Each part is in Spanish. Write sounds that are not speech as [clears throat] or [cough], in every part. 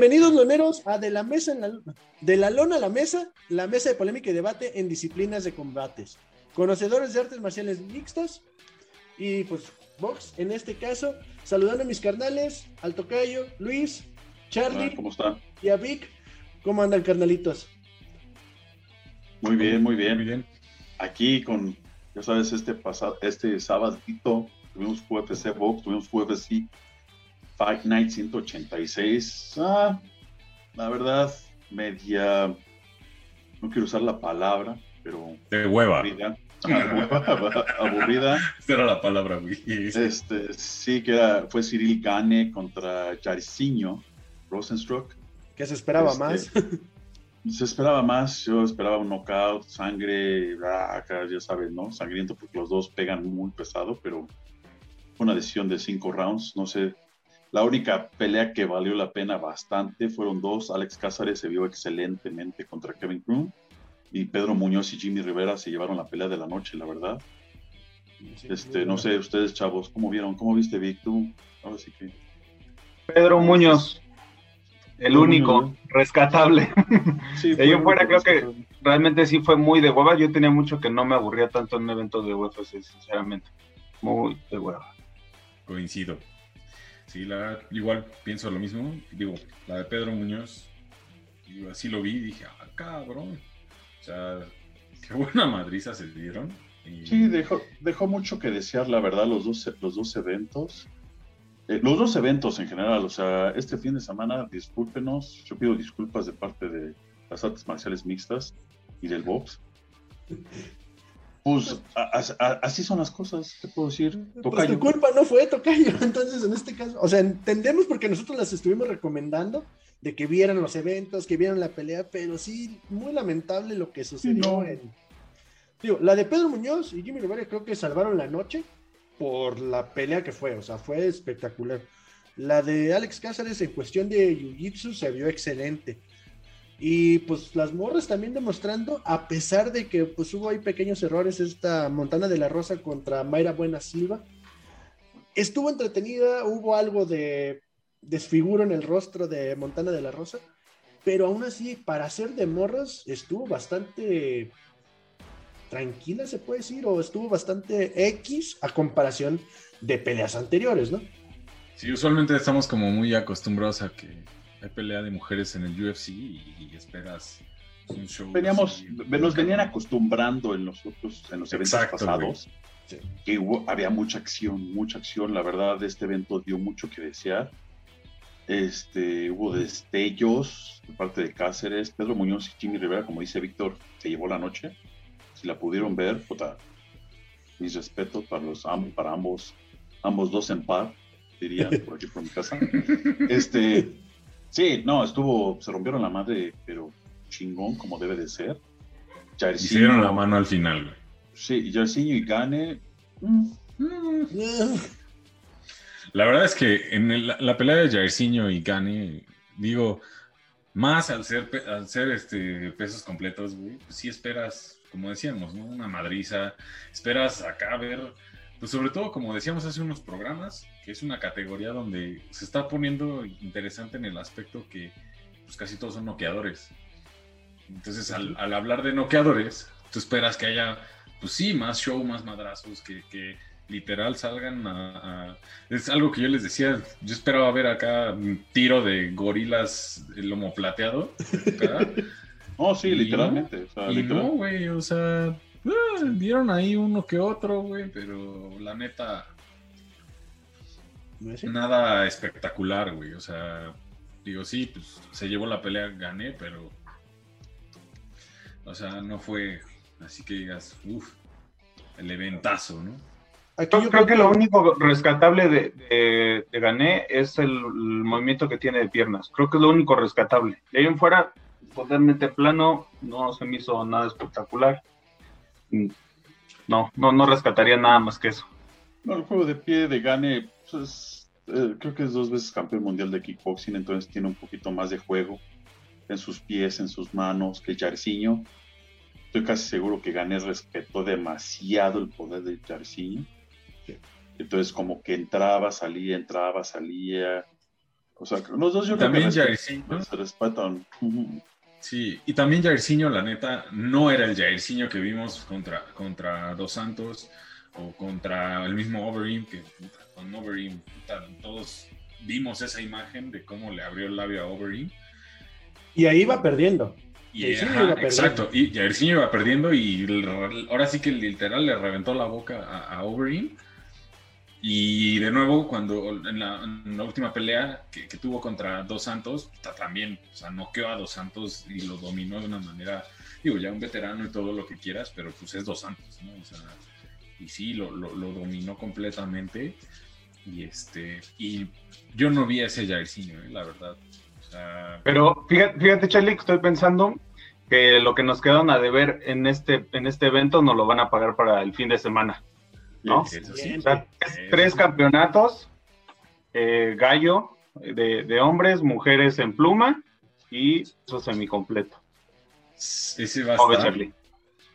Bienvenidos, loneros, a De la Mesa en la De la Lona a la Mesa, la mesa de polémica y debate en disciplinas de combates. Conocedores de artes marciales mixtas y pues box en este caso. Saludando a mis carnales, al tocayo, Luis, Charlie. ¿Cómo están? Y a Vic. ¿Cómo andan, carnalitos? Muy bien, muy bien. Muy bien. Aquí con, ya sabes, este pasado, este sábado tuvimos UFC Box, tuvimos UFC Fight Night 186. Ah, la verdad, media, no quiero usar la palabra, pero... De hueva. Aburrida. [laughs] aburrida. Esta era la palabra, güey. Este, sí, que era, fue Cyril Gane contra Jairzinho Rosenstruck. Que se esperaba este, más. [laughs] se esperaba más, yo esperaba un knockout, sangre, ya sabes, ¿no? Sangriento porque los dos pegan muy pesado, pero fue una decisión de cinco rounds, no sé. La única pelea que valió la pena bastante fueron dos. Alex Cázares se vio excelentemente contra Kevin Kroon y Pedro Muñoz y Jimmy Rivera se llevaron la pelea de la noche, la verdad. este, no sé, ustedes chavos, ¿cómo vieron? ¿Cómo viste, Vic? Tú, ahora sí que. Pedro Muñoz, el único, rescatable. Sí, [laughs] de yo fuera, creo que realmente sí fue muy de hueva. Yo tenía mucho que no me aburría tanto en un evento de UFC, sinceramente. Muy de hueva. Coincido. Sí, la igual pienso lo mismo. Digo, la de Pedro Muñoz, así lo vi y dije, ah, cabrón. O sea, qué buena madriza se dieron. Sí, dejó, dejó mucho que desear, la verdad, los dos, los dos eventos. Eh, los dos eventos en general, o sea, este fin de semana, discúlpenos, yo pido disculpas de parte de las artes marciales mixtas y del box. Pues así son las cosas, ¿qué puedo decir? Pues tu culpa no fue, Tocayo. [laughs] Entonces, en este caso, o sea, entendemos porque nosotros las estuvimos recomendando de que vieran los eventos, que vieran la pelea, pero sí, muy lamentable lo que sucedió en. Digo, la de Pedro Muñoz y Jimmy Rivera creo que salvaron la noche, por la pelea que fue, o sea, fue espectacular. La de Alex Cáceres en cuestión de Jiu-Jitsu se vio excelente. Y pues las morras también demostrando, a pesar de que pues hubo ahí pequeños errores, esta Montana de la Rosa contra Mayra Buena Silva, estuvo entretenida, hubo algo de desfiguro en el rostro de Montana de la Rosa, pero aún así, para ser de morras, estuvo bastante tranquila, se puede decir, o estuvo bastante X a comparación de peleas anteriores, ¿no? Sí, usualmente estamos como muy acostumbrados a que hay pelea de mujeres en el UFC y, esperas un show. Veníamos, nos venían acostumbrando en los otros, en los eventos pasados. Que había mucha acción, mucha acción. La verdad, este evento dio mucho que desear. Este, hubo destellos de parte de Cáceres, Pedro Muñoz y Jimmy Rivera, como dice Víctor, se llevó la noche si la pudieron ver, puta, mis respetos para los para ambos, ambos dos en par, diría por aquí por mi casa. [laughs] Este, sí, no, estuvo, se rompieron la madre, pero chingón como debe de ser. Hicieron la mano al final, güey. Sí, Jairzinho y Gane. Mm, la verdad es que en la pelea de Jairzinho y Gane, digo, más al ser, al ser este, pesos completos, güey, pues sí esperas como decíamos, ¿no? Una madriza, esperas acá ver, pues sobre todo como decíamos hace unos programas, que es una categoría donde se está poniendo interesante en el aspecto que pues casi todos son noqueadores. Entonces al, hablar de noqueadores, tú esperas que haya, pues sí, más show, más madrazos, que, literal salgan a, Es algo que yo les decía, yo esperaba ver acá un tiro de gorilas, el lomo plateado. [laughs] No, sí, literalmente. y no, güey, o sea, eh, vieron ahí uno que otro, güey, pero la neta. Nada espectacular, güey. O sea, digo, sí, pues se llevó la pelea, gané, pero. O sea, no fue así que digas, uff, el eventazo, ¿no? yo creo que lo único rescatable de, de, Gané es el, movimiento que tiene de piernas. Creo que es lo único rescatable. De ahí en fuera, totalmente plano, no se me hizo nada espectacular. Mm, no, no, no rescataría nada más que eso. No, el juego de pie de Gane, pues, eh, creo que es dos veces campeón mundial de kickboxing, entonces tiene un poquito más de juego en sus pies, en sus manos que Jarciño. Estoy casi seguro que Gane respetó demasiado el poder de Jarciño. Entonces como que entraba, salía, entraba, salía O sea, los dos yo también creo que se respetan. Sí, y también Jairzinho, la neta, no era el Jairzinho que vimos contra, contra Dos Santos o contra el mismo Overeem, que con Overeem todos vimos esa imagen de cómo le abrió el labio a Overeem. Y ahí iba perdiendo. Y, Exacto, y Jairzinho iba perdiendo y ahora sí que literal le reventó la boca a, a Overeem y de nuevo, cuando en la, última pelea que, tuvo contra Dos Santos, también, o sea, noqueó a Dos Santos y lo dominó de una manera, digo, ya un veterano y todo lo que quieras, pero pues es Dos Santos, ¿no? O sea, y sí, lo, lo, dominó completamente. Y este, y yo no vi a ese Jairzinho, ¿eh? la verdad. pero fíjate, fíjate, Charlie, que estoy pensando que lo que nos quedaron a deber en este, en este evento nos lo van a pagar para el fin de semana. ¿no? tres, campeonatos, eh, gallo de, hombres, mujeres en pluma y eso semicompleto. Ese va a estar.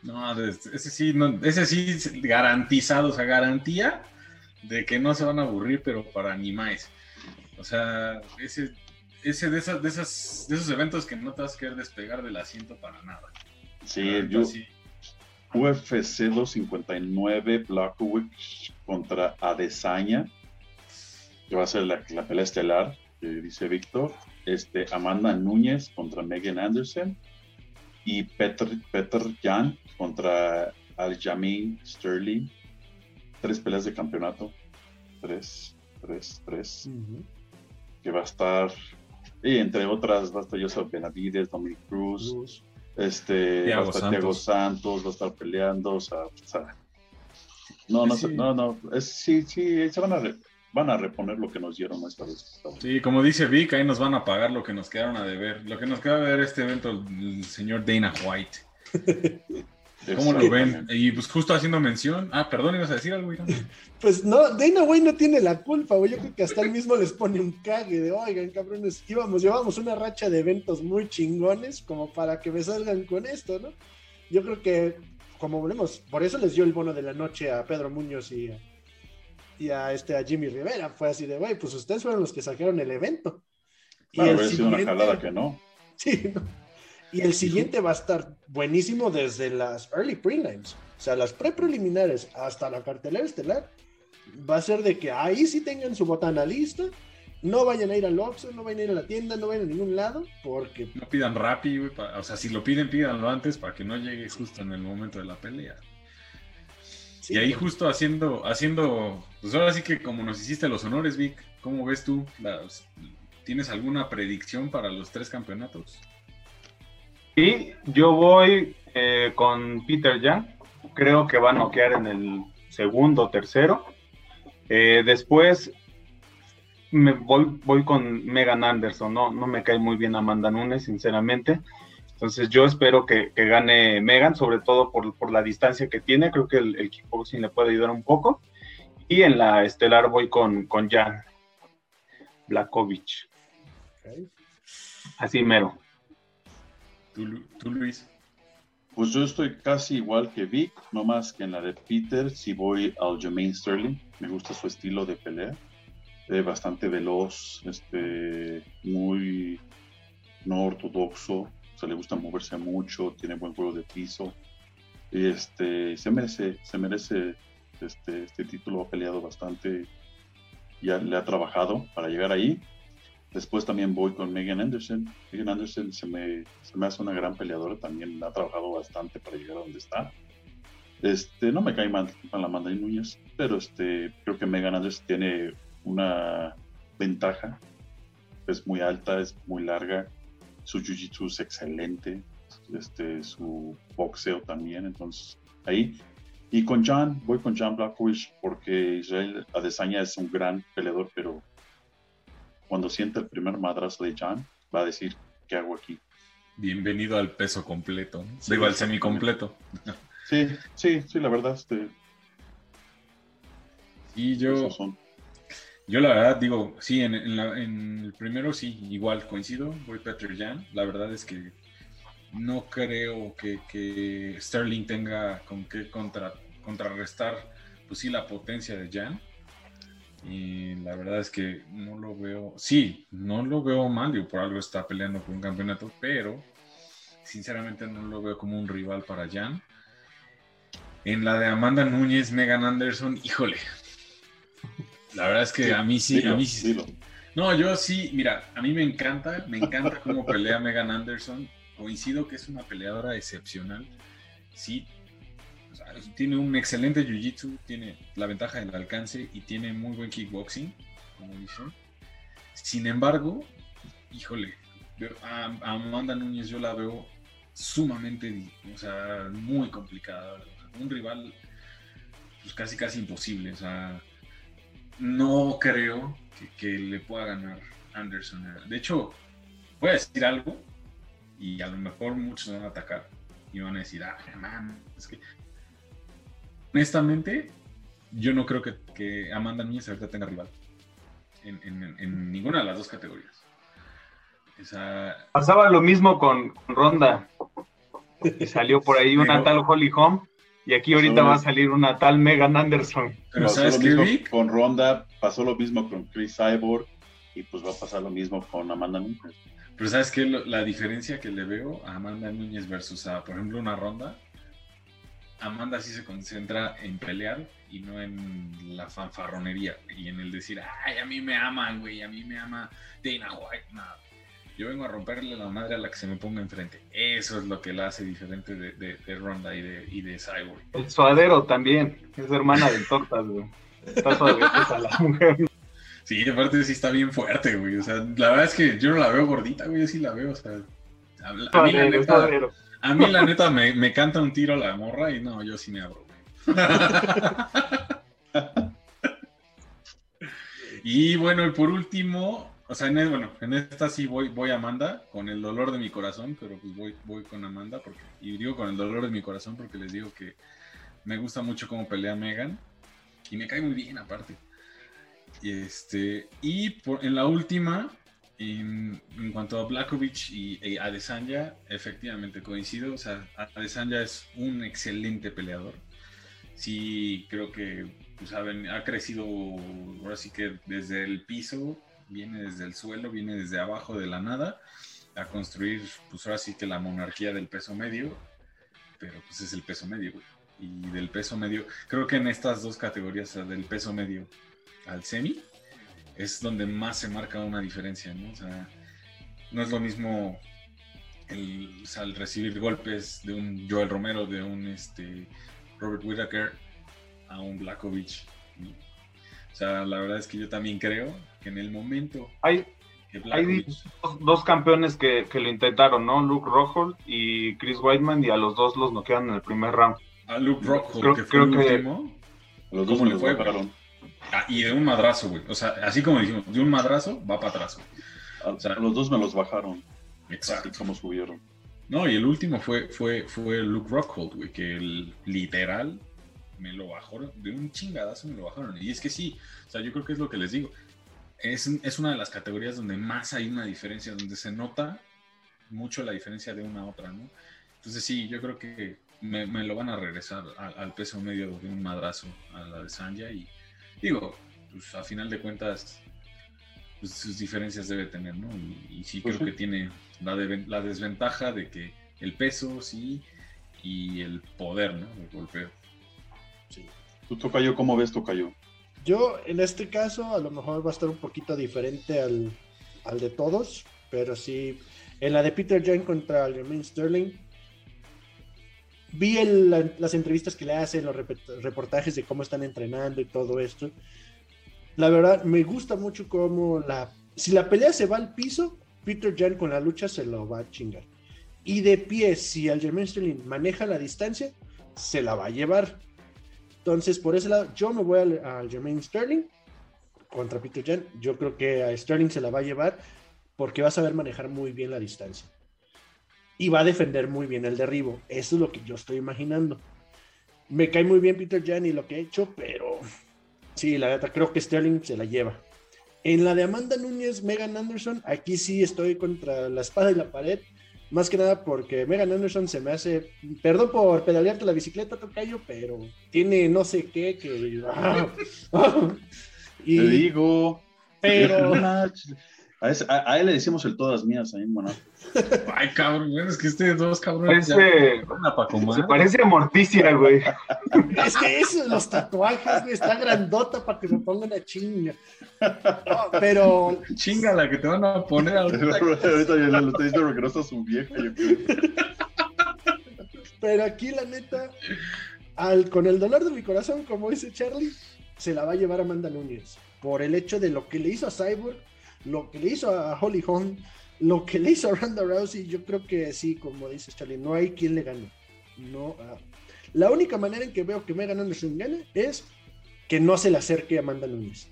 No, ese sí, ese sí garantizado, o sea, garantía de que no se van a aburrir, pero para ni más. O sea, ese, ese de, esas, de, esas, de esos eventos que no te vas a querer despegar del asiento para nada. Sí, yo, sí. UFC 259 Blackwick contra Adesanya, que va a ser la, pelea estelar, que dice Víctor. Este, Amanda Núñez contra Megan Anderson y Peter, Peter Jan contra Aljamain Sterling. Tres peleas de campeonato. Tres, tres, tres. Que va a estar, y entre otras, va a estar Joseph Benavides, Dominic Cruz. Este, va a estar Santos. Thiago Santos, va a estar peleando, o sea, no, no, no, no, sí, sí, se van a, van a reponer lo que nos dieron esta vez. Sí, como dice Vic, ahí nos van a pagar lo que nos quedaron a deber, lo que nos queda de ver este evento, el señor Dana White. [laughs] ¿Cómo lo ven? Y pues justo haciendo mención. Ah, perdón, ibas a decir algo, [laughs] Pues no, Dana White no tiene la culpa, güey. Yo creo que hasta él mismo les pone un cague de, oigan, cabrones, íbamos, llevamos una racha de eventos muy chingones como para que me salgan con esto, ¿no? Yo creo que, como volvemos, por eso les dio el bono de la noche a Pedro Muñoz y a, y a este, a Jimmy Rivera. Fue así de, güey, pues ustedes fueron los que sacaron el evento. Y el sido una jalada que no. Sí, no. Y el siguiente va a estar buenísimo desde las early prelims, o sea, las pre-preliminares hasta la cartelera estelar. Va a ser de que ahí sí tengan su botana lista, no vayan a ir al Oxxo, no vayan a ir a la tienda, no vayan a ningún lado, porque... No pidan rápido, o sea, si lo piden, pídanlo antes para que no llegue justo en el momento de la pelea. y ahí justo haciendo, haciendo, pues ahora sí que como nos hiciste los honores, Vic, ¿cómo ves tú? ¿Tienes alguna predicción para los tres campeonatos? Y yo voy eh, con Peter Young. Creo que va a noquear en el segundo o tercero. Eh, después me voy, voy con Megan Anderson. No, no me cae muy bien Amanda Nunes, sinceramente. Entonces yo espero que, gane Megan, sobre todo por, la distancia que tiene. Creo que el, el kickboxing le puede ayudar un poco. Y en la estelar voy con, con Jan Blakovic. Así mero. ¿Tú, Luis? Pues yo estoy casi igual que Vic, no más que en la de Peter, si voy al Jermaine Sterling, me gusta su estilo de pelea, es bastante veloz, este, muy no ortodoxo, se le gusta moverse mucho, tiene buen juego de piso, y este, se merece, se merece este, este título, ha peleado bastante, ya le ha trabajado para llegar ahí, Después también voy con Megan Anderson. Megan Anderson se me, se me hace una gran peleadora, también ha trabajado bastante para llegar a donde está. Este, no me cae mal la Amanda Núñez, pero este, creo que Megan Anderson tiene una ventaja. Es muy alta, es muy larga, su jiu-jitsu es excelente, este, su boxeo también, entonces ahí. Y con John, voy con John Blackwich porque Israel Adesanya es un gran peleador, pero cuando siente el primer madrazo de Jan, va a decir, ¿qué hago aquí? Bienvenido al peso completo, digo, al semicompleto. [laughs] Sí, sí, sí, la verdad. Este, y yo, yo la verdad digo, sí, en, el primero sí, igual coincido, voy Peter Jan. La verdad es que no creo que, Sterling tenga con qué contra, contrarrestar, pues sí, la potencia de Jan. Y la verdad es que no lo veo, sí, no lo veo mal, y por algo está peleando por un campeonato, pero sinceramente no lo veo como un rival para Jan. En la de Amanda Núñez, Megan Anderson, híjole. La verdad es que a mí sí, a mí sí. No, yo sí, mira, a mí me encanta, me encanta cómo pelea Megan Anderson. Coincido que es una peleadora excepcional. Sí, tiene un excelente jiu-jitsu, tiene la ventaja del alcance y tiene muy buen kickboxing, como dicen. Sin embargo, híjole, a, Amanda Núñez yo la veo sumamente, o sea, muy complicada. Un rival, pues casi, casi imposible. O sea, no creo que, le pueda ganar Anderson. De hecho, voy a decir algo y a lo mejor muchos van a atacar y van a decir, ah, man, es que honestamente, yo no creo que, Amanda Núñez ahorita tenga rival en, ninguna de las dos categorías. Pasaba lo mismo con, Ronda. Y salió por ahí una tal Holly Holm. Y aquí ahorita va a salir una tal Megan Anderson. Pero ¿sabes qué, Con Ronda pasó lo mismo con Chris Cyborg. Y pues va a pasar lo mismo con Amanda Núñez. Pero ¿sabes qué? La diferencia que le veo a Amanda Núñez versus a, por ejemplo, una Ronda Amanda sí se concentra en pelear y no en la fanfarronería y en el decir, ay, a mí me aman, güey, a mí me ama Dana White. Nada. Yo vengo a romperle la madre a la que se me ponga enfrente. Eso es lo que la hace diferente de, Ronda y de, y de Cyborg. El suadero también. Es hermana de tortas, güey. Está suavecita la mujer. Sí, aparte sí está bien fuerte, güey. O sea, la verdad es que yo no la veo gordita, güey. Yo sí la veo, o sea. A, mí la neta, a mí, la neta, me, canta un tiro la morra y no, yo sí me abro. [laughs] y bueno, y por último, o sea, en, bueno, en esta sí voy, voy a Amanda, con el dolor de mi corazón, pero pues voy, voy con Amanda, porque, y digo con el dolor de mi corazón porque les digo que me gusta mucho cómo pelea Megan, y me cae muy bien aparte. Y, este, y por, en la última, en, cuanto a Blakovic y, Adesanya, efectivamente coincido. O sea, Adesanya es un excelente peleador. Sí, creo que pues, ha, crecido ahora sí que desde el piso, viene desde el suelo, viene desde abajo de la nada, a construir, pues ahora sí que la monarquía del peso medio, pero pues es el peso medio, Y del peso medio, creo que en estas dos categorías, del peso medio al semi, es donde más se marca una diferencia, ¿no? O sea, no es lo mismo el, recibir golpes de un Joel Romero, de un este, Robert Whittaker a un Blakovic. O sea, la verdad es que yo también creo que en el momento hay, hay dos, campeones que, lo intentaron, ¿no? Luke Rockhold y Chris Whiteman, y a los dos los noquearon en el primer round. A Luke Rockhold, que fue el último. Los dos le fue? Ah, y de un madrazo, güey. O sea, así como dijimos, de un madrazo va para atrás, O sea, los dos me los bajaron. Exacto. Como subieron. No, y el último fue, fue, fue Luke Rockhold, güey, que el, literal me lo bajaron, de un chingadazo me lo bajaron. Y es que sí, o sea, yo creo que es lo que les digo. Es, es una de las categorías donde más hay una diferencia, donde se nota mucho la diferencia de una a otra, ¿no? Entonces sí, yo creo que me, me lo van a regresar al, peso medio de un madrazo a la de Sanja y, Digo, pues a final de cuentas, pues, sus diferencias debe tener, ¿no? Y, sí pues creo que tiene la, la desventaja de que el peso, sí, y el poder, ¿no? El golpeo. Sí. ¿Tú, Tocayo, cómo ves, Tocayo? Yo, en este caso, a lo mejor va a estar un poquito diferente al, al de todos, pero sí, en la de Peter Jan contra Jermaine Sterling, vi las entrevistas que le hacen, los reportajes de cómo están entrenando y todo esto. La verdad, me gusta mucho cómo la... Si la pelea se va al piso, Peter Jan con la lucha se lo va a chingar. Y de pie, si Aljamain Sterling maneja la distancia, se la va a llevar. Entonces, por ese lado, yo me voy a Aljamain Sterling contra Peter Jan. Yo creo que a Sterling se la va a llevar porque va a saber manejar muy bien la distancia y va a defender muy bien el derribo. Eso es lo que yo estoy imaginando. Me cae muy bien Peter Jan y lo que ha hecho, pero sí, la verdad creo que Sterling se la lleva. En la de Amanda Núñez, Megan Anderson, aquí sí estoy contra la espada y la pared. Más que nada porque Megan Anderson se me hace, perdón por pedalearte la bicicleta, Tocayo, pero tiene no sé qué que... [laughs] [laughs] Y, Te digo. Pero. [laughs] A, él le decimos el todas mías ahí en [laughs] Ay, cabrón, es que este dos cabrones. Parece, se parece a Morticia, güey. [laughs] Es que esos, los tatuajes, güey, está grandota para que me pongan a chinga. pero. Chinga la que te van a poner ahorita. [laughs] ahorita ya lo estoy diciendo porque no está su vieja, yo Pero aquí, la neta, al, con el dolor de mi corazón, como dice Charlie, se la va a llevar Amanda Núñez. Por el hecho de lo que le hizo a Cyborg lo que le hizo a Holly Holm, lo que le hizo a Ronda Rousey, yo creo que sí, como dice Charlie, no hay quien le gane. No, ah. la única manera en que veo que Megan Anderson gane es que no se le acerque a Amanda Nunes.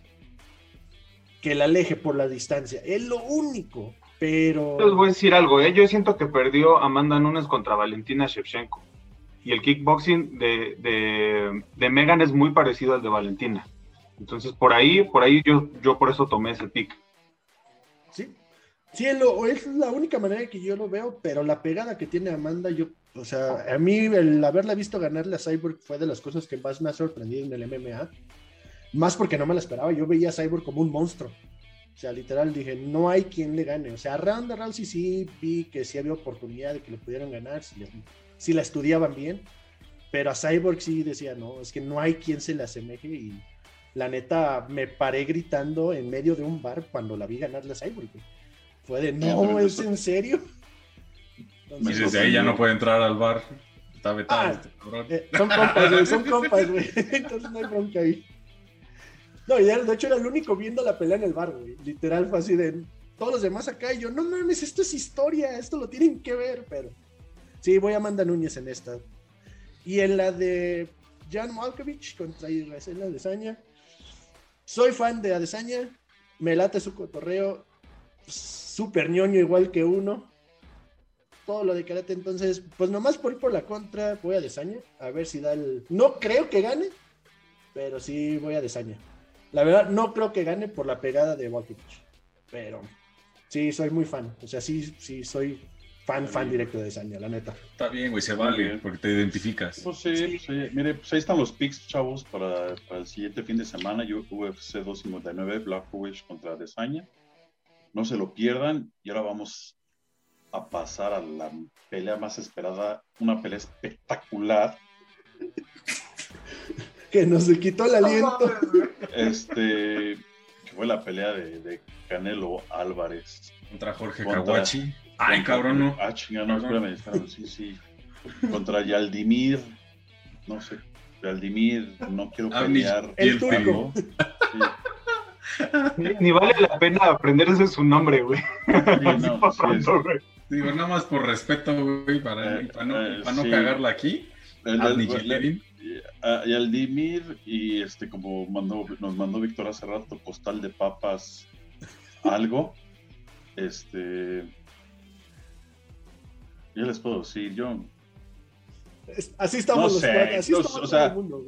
Que la aleje por la distancia. Es lo único. Pero. Les voy a decir algo, ¿eh? Yo siento que perdió Amanda Nunes contra Valentina Shevchenko. Y el kickboxing de, de, de Megan es muy parecido al de Valentina. Entonces, por ahí, por ahí yo, yo por eso tomé ese pick. Sí, es la única manera que yo lo veo, pero la pegada que tiene Amanda, yo, o sea, a mí el haberla visto ganarle a Cyborg fue de las cosas que más me ha sorprendido en el MMA. Más porque no me la esperaba, yo veía a Cyborg como un monstruo. O sea, literal dije, no hay quien le gane. O sea, a Ronda Rousey sí vi que sí había oportunidad de que le pudieran ganar, si, si la estudiaban bien. Pero a Cyborg sí decía, no, es que no hay quien se le asemeje y la neta me paré gritando en medio de un bar cuando la vi ganarle a Cyborg. Fue de, no, ¿es en serio? y desde ahí ya no puede entrar al bar. Está vetado ah, este cabrón. Eh, son compas, güey, son [laughs] compas, güey. [laughs] Entonces no hay bronca ahí. No, y de hecho era el único viendo la pelea en el bar, güey. Literal fue así de todos los demás acá y yo, no mames, esto es historia, esto lo tienen que ver, pero sí, voy a mandar Núñez en esta. Y en la de Jan Malkovich contra Israel Adesanya. Soy fan de Adesanya, me late su cotorreo, súper ñoño igual que uno. Todo lo de karate, entonces, pues nomás por ir por la contra, voy a Desaña, a ver si da el... No creo que gane, pero sí voy a Desaña. La verdad, no creo que gane por la pegada de Volkovich, pero sí, soy muy fan. O sea, sí, sí, soy fan, fan directo de Desaña, la neta. Está bien, güey, se vale, porque te identificas. Pues sí, sí. mire, pues ahí están los picks, chavos, para, el siguiente fin de semana. Yo UFC 259, Blachowicz contra Desaña no se lo pierdan. Y ahora vamos a pasar a la pelea más esperada, una pelea espectacular. [laughs] que nos quitó el aliento. Este, que fue la pelea de, Canelo Álvarez. Contra Jorge Kawachi. Ay, cabrón, no. Ah, chingada, no, espérame, espérame, sí, sí. Contra Yaldimir, no sé, Yaldimir, no quiero ah, pelear. El turco. [laughs] Ni vale la pena aprenderse su nombre, [laughs] güey. Digo, nada más por respeto, güey, para, eh, no, eh, cagarla aquí. El, el, y Aldimir y este como mandó, nos mandó Víctor hace rato postal de papas algo [laughs] este yo les puedo decir yo así estamos los así o sea, mundo,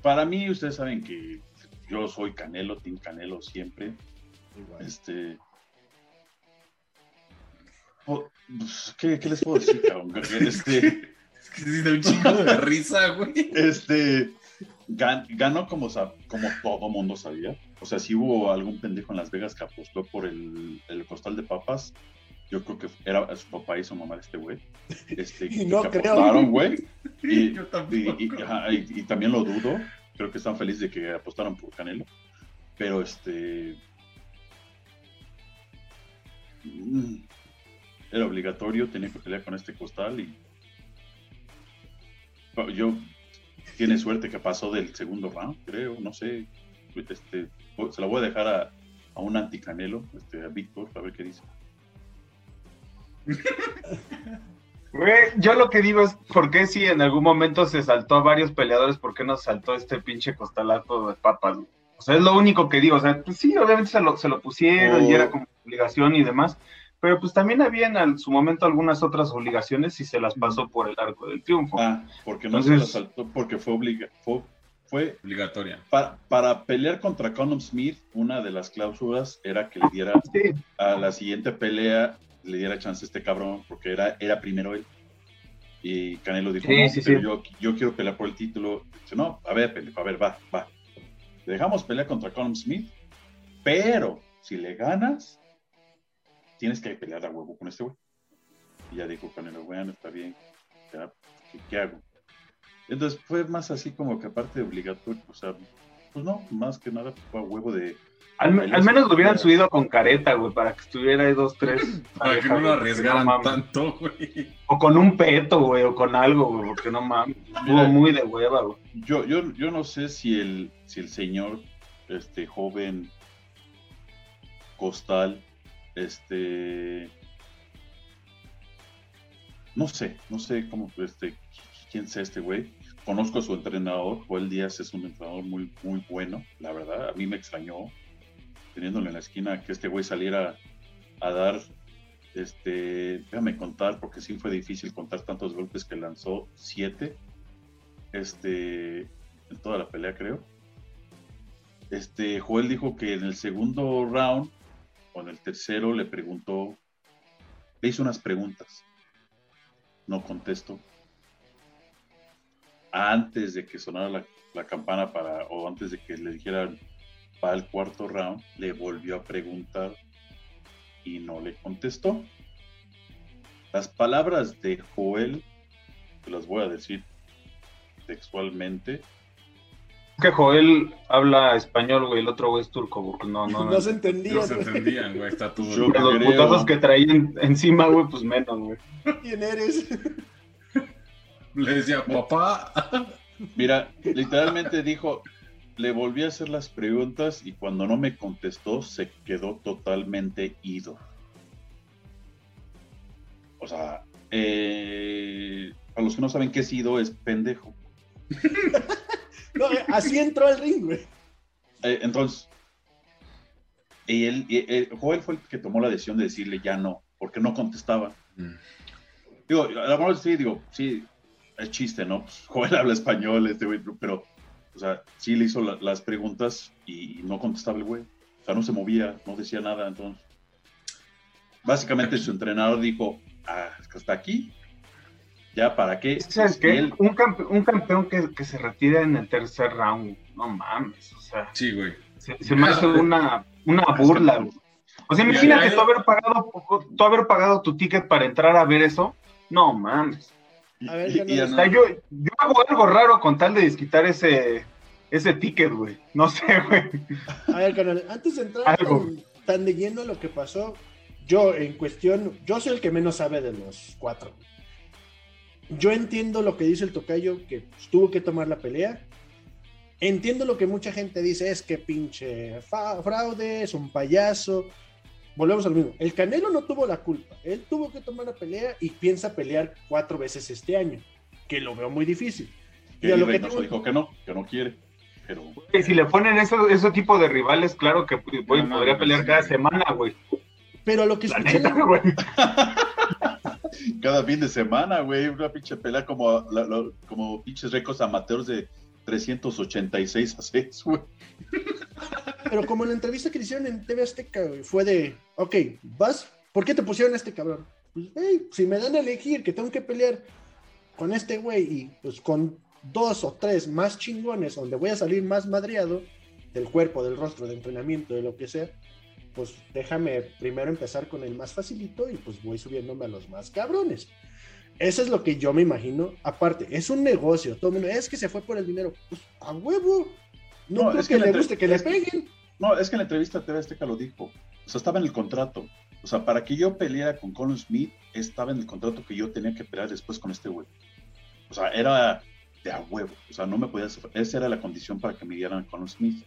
para mí ustedes saben que yo soy Canelo, Team Canelo siempre. Este. Pues, ¿qué, les puedo decir, cabrón? [laughs] Este. Es que un chingo de [laughs] risa, güey. Este. ganó como, como todo mundo sabía. O sea, si hubo algún pendejo en Las Vegas que apostó por el, costal de papas, yo creo que era su papá y su mamá este güey. [laughs] Este, y no creo. güey. Y, y, también lo dudo creo que están felices de que apostaron por Canelo. Pero este. Mm, era obligatorio, tenía que pelear con este costal y. Yo. Tiene suerte que pasó del segundo round, creo, no sé. Este, se la voy a dejar a, a un anti-Canelo, este, a Víctor, a ver qué dice. [laughs] yo lo que digo es, ¿por qué si en algún momento se saltó a varios peleadores, por qué no saltó este pinche costalato de papas? O sea, es lo único que digo. O sea, pues sí, obviamente se lo, se lo pusieron y era oh. como obligación y demás, pero pues también había en su momento algunas otras obligaciones y se las pasó por el arco del triunfo. Ah, porque no se lo saltó, porque fue, obliga fue, obligatoria. Para, para, pelear contra Conor Smith, una de las cláusulas era que le diera a la siguiente pelea le diera chance a este cabrón, porque era, era primero él. Y Canelo dijo, no, pero Yo, yo quiero pelear por el título. Dice, no, a ver, pendejo, a ver, va, va. dejamos pelear contra Colin Smith pero si le ganas, tienes que pelear a huevo con este güey. Y ya dijo Canelo, bueno, está bien, ¿qué, hago? Entonces fue más así como que aparte de obligatorio, o sea, pues no, más que nada fue a huevo de... Al, menos lo hubieran subido con careta, güey, para que estuviera ahí dos, tres. [clears throat] Para que no lo arriesgaran tanto, güey. O con un peto, güey, o con algo, güey, porque no mames. Estuvo muy de hueva, güey. Yo, yo, yo no sé si el, si el señor, este joven Costal, este no sé, no sé cómo, este, quién sea este güey. Conozco a su entrenador, Joel Díaz es un entrenador muy, muy bueno, la verdad. A mí me extrañó, teniéndole en la esquina, que este güey saliera a dar, este, déjame contar, porque sí fue difícil contar tantos golpes que lanzó, siete, este, en toda la pelea creo. Este, Joel dijo que en el segundo round, o en el tercero, le preguntó, le hizo unas preguntas no contesto. Antes de que sonara la, campana para, o antes de que le dijeran para el cuarto round, le volvió a preguntar y no le contestó. Las palabras de Joel, te las voy a decir textualmente. Que Joel habla español, güey, el otro güey es turco, porque no, no, [laughs] no, se entendían. No se entendían, güey, está todo. los putazos que traían encima, güey, pues menos, güey. ¿Quién eres? Le decía, papá. Mira, literalmente dijo, le volví a hacer las preguntas y cuando no me contestó se quedó totalmente ido. O sea, eh, para los que no saben qué es ido, es pendejo. [laughs] no, así entró al ring, güey. Eh, entonces, y él, Joel fue el que tomó la decisión de decirle ya no, porque no contestaba. Mm. Digo, a lo mejor sí, digo, sí, es chiste, ¿no? Pues, Joel [laughs] habla español, este güey, pero, o sea, sí le hizo las preguntas y no contestaba el güey. O sea, no se movía, no decía nada, entonces. Básicamente su entrenador dijo, ah, hasta aquí, ya para qué. ¿Sabes qué? Un, un, campeón que, se retira en el tercer round, no mames, o sea. Sí, güey. Se, me hace una, una burla, güey. O sea, imagínate tú haber pagado, tú haber pagado tu ticket para entrar a ver eso. No mames. A ver, yo, yo, hago algo raro con tal de desquitar ese, ticket, güey. No sé, güey. A ver, canal, antes de entrar tan, de lleno lo que pasó, yo en cuestión, yo soy el que menos sabe de los cuatro. Yo entiendo lo que dice el tocayo, que pues, tuvo que tomar la pelea. Entiendo lo que mucha gente dice, es que pinche fraude, es un payaso, volvemos al mismo. El Canelo no tuvo la culpa. Él tuvo que tomar la pelea y piensa pelear cuatro veces este año, que lo veo muy difícil. Y, a lo que dijo que no, que no quiere. Pero... si le ponen ese, ese tipo de rivales, claro que podría pelear cada semana, güey. Pero lo que escuché... cada fin de semana, güey, una pinche pelea como, como pinches récords amateurs de 386 a 6, güey. Pero como la entrevista que hicieron en TV Azteca, fue de, ok, vas, ¿por qué te pusieron este cabrón? Pues, hey, si me dan a elegir que tengo que pelear con este güey y pues con dos o tres más chingones donde voy a salir más madreado del cuerpo, del rostro, de entrenamiento, de lo que sea, pues déjame primero empezar con el más facilito y pues voy subiéndome a los más cabrones. Eso es lo que yo me imagino. Aparte, es un negocio. Todo es que se fue por el dinero. Pues a huevo. No, es que, le guste que le peguen. No, es que en la entrevista TV Azteca lo dijo. O sea, estaba en el contrato. O sea, para que yo peleara con Colin Smith, estaba en el contrato que yo tenía que pelear después con este güey. O sea, era de a huevo. O sea, no me podía. Esa era la condición para que me dieran Colin Smith.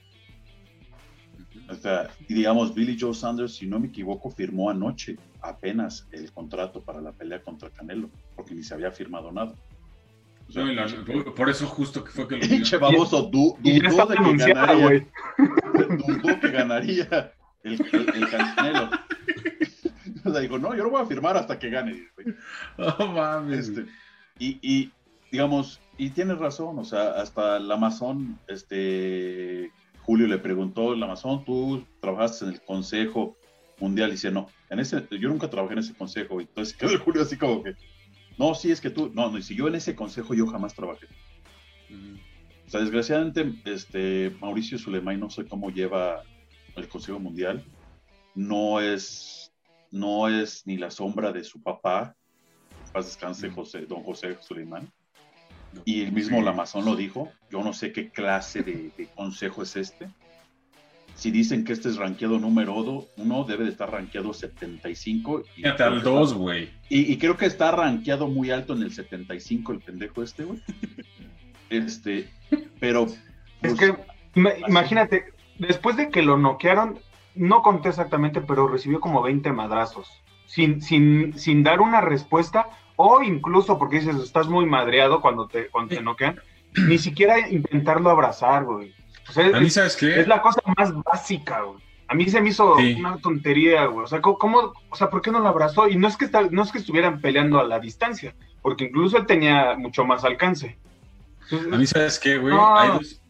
O sea, y digamos, Billy Joe Sanders, si no me equivoco, firmó anoche apenas el contrato para la pelea contra Canelo, porque ni se había firmado nada. Por eso justo que fue que lo Pinche baboso, dudó de que ganaría. dudó que ganaría el, el, Canelo. o sea, dijo, no, yo no voy a firmar hasta que gane. No mames. Este, y, y, digamos, y tienes razón, o sea, hasta el Amazon, este, Julio le preguntó, el Amazon, tú trabajaste en el Consejo Mundial, y dice, no, en ese, yo nunca trabajé en ese consejo, entonces quedó el Julio así como que, no, sí, es que tú, no, no, si yo en ese consejo yo jamás trabajé. O sea, desgraciadamente, este, Mauricio Sulemay no sé cómo lleva el Consejo Mundial, no es, no es ni la sombra de su papá, paz descanse José, don José Suleimán, y el mismo Lamazón lo dijo, yo no sé qué clase de, consejo es este. Si dicen que este es rankeado número uno, debe de estar rankeado 75. Y Fíjate al 2, güey. Y, y, creo que está rankeado muy alto en el 75 el pendejo este, güey. [laughs] Este, pero... es pues, que, imagínate, después de que lo noquearon, no conté exactamente, pero recibió como 20 madrazos. Sin, sin, sin dar una respuesta, o incluso porque dices, estás muy madreado cuando te, cuando te noquean, ni siquiera intentarlo abrazar, güey. A mí, ¿sabes qué? Es la cosa más básica, güey. A mí se me hizo una tontería, güey. O sea, ¿cómo, o sea, ¿por qué no lo abrazó? Y no es que no es que estuvieran peleando a la distancia, porque incluso él tenía mucho más alcance. a mí, ¿sabes qué, güey? Hay, dos,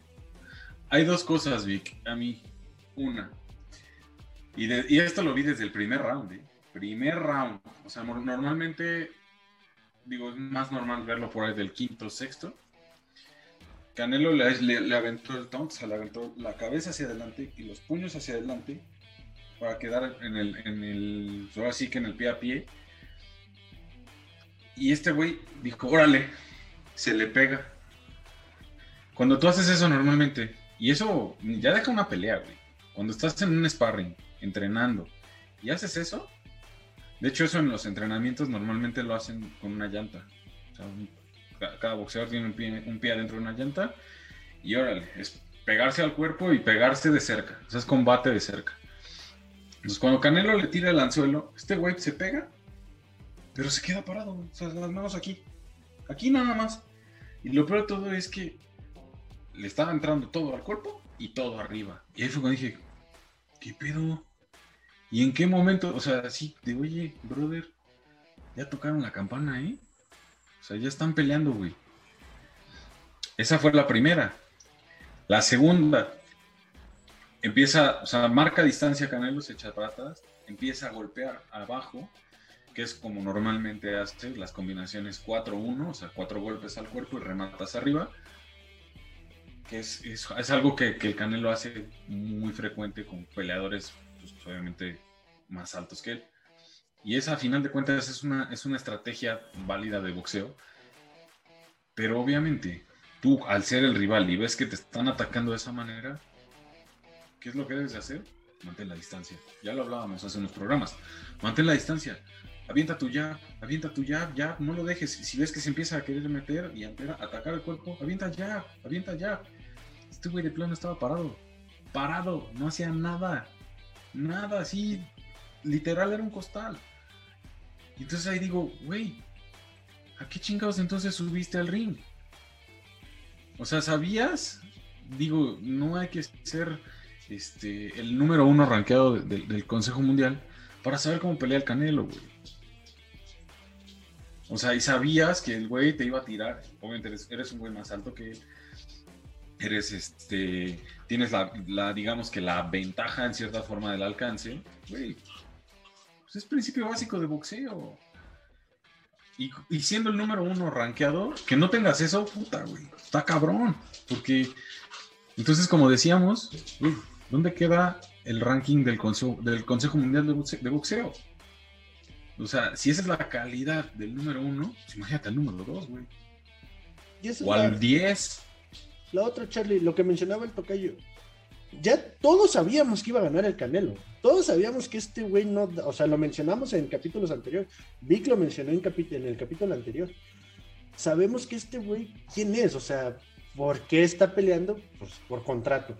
hay dos cosas, Vic. A mí, una. Y, y esto lo vi desde el primer round, ¿eh? Primer round. O sea, normalmente digo, es más normal verlo por ahí del quinto, sexto. Canelo le, aventó el taunt, o sea, le aventó la cabeza hacia adelante y los puños hacia adelante para quedar en el, en el, que en el pie a pie. Y este güey dijo, órale, se le pega. Cuando tú haces eso normalmente, y eso ya deja una pelea, güey. Cuando estás en un sparring, entrenando, y haces eso, de hecho, eso en los entrenamientos normalmente lo hacen con una llanta. Cada boxeador tiene un pie, un adentro de una llanta y órale, es pegarse al cuerpo y pegarse de cerca. O sea, es combate de cerca. Entonces, cuando Canelo le tira el anzuelo, este güey se pega, pero se queda parado, o sea, las manos aquí. Aquí nada más. Y lo peor de todo es que le estaba entrando todo al cuerpo y todo arriba. Y ahí fue cuando dije, ¿qué pedo? ¿Y en qué momento? O sea, sí, de oye, brother, ya tocaron la campana, ¿eh? O sea, ya están peleando, güey. Esa fue la primera. La segunda, empieza, o sea, marca distancia Canelo, se echa para empieza a golpear abajo, que es como normalmente hace las combinaciones 4-1, o sea, cuatro golpes al cuerpo y rematas arriba, que es, es, algo que, que, el Canelo hace muy frecuente con peleadores pues, obviamente más altos que él. Y esa, a final de cuentas, es una, es una estrategia válida de boxeo. Pero obviamente, tú, al ser el rival y ves que te están atacando de esa manera, ¿qué es lo que debes de hacer? Mantén la distancia. Ya lo hablábamos hace unos programas. Mantén la distancia. Avienta tu ya, avienta tu ya, ya, no lo dejes. Si ves que se empieza a querer meter y a atacar el cuerpo, avienta ya, avienta ya. Este güey de plano estaba parado. Parado, no hacía nada. Nada, así, literal era un costal. Y entonces ahí digo, güey, ¿a qué chingados entonces subiste al ring? O sea, ¿sabías? Digo, no hay que ser este, el número uno rankeado del Consejo Mundial para saber cómo pelea el Canelo, güey. O sea, y sabías que el güey te iba a tirar. Obviamente eres, eres un güey más alto que él eres este, tienes la, digamos que la ventaja en cierta forma del alcance, güey, pues es principio básico de boxeo. Y, siendo el número uno rankeado, que no tengas eso, puta, güey, está cabrón. Porque, entonces, como decíamos, ¿dónde queda el ranking del Consejo, del consejo Mundial de boxeo, O sea, si esa es la calidad del número uno, pues imagínate el número dos, güey. O al 10. La otra, Charlie, lo que mencionaba el tocayo. Ya todos sabíamos que iba a ganar el Canelo. Todos sabíamos que este güey no. O sea, lo mencionamos en capítulos anteriores. Vic lo mencionó en, en el capítulo anterior. Sabemos que este güey, ¿quién es? O sea, ¿por qué está peleando? Pues por contrato.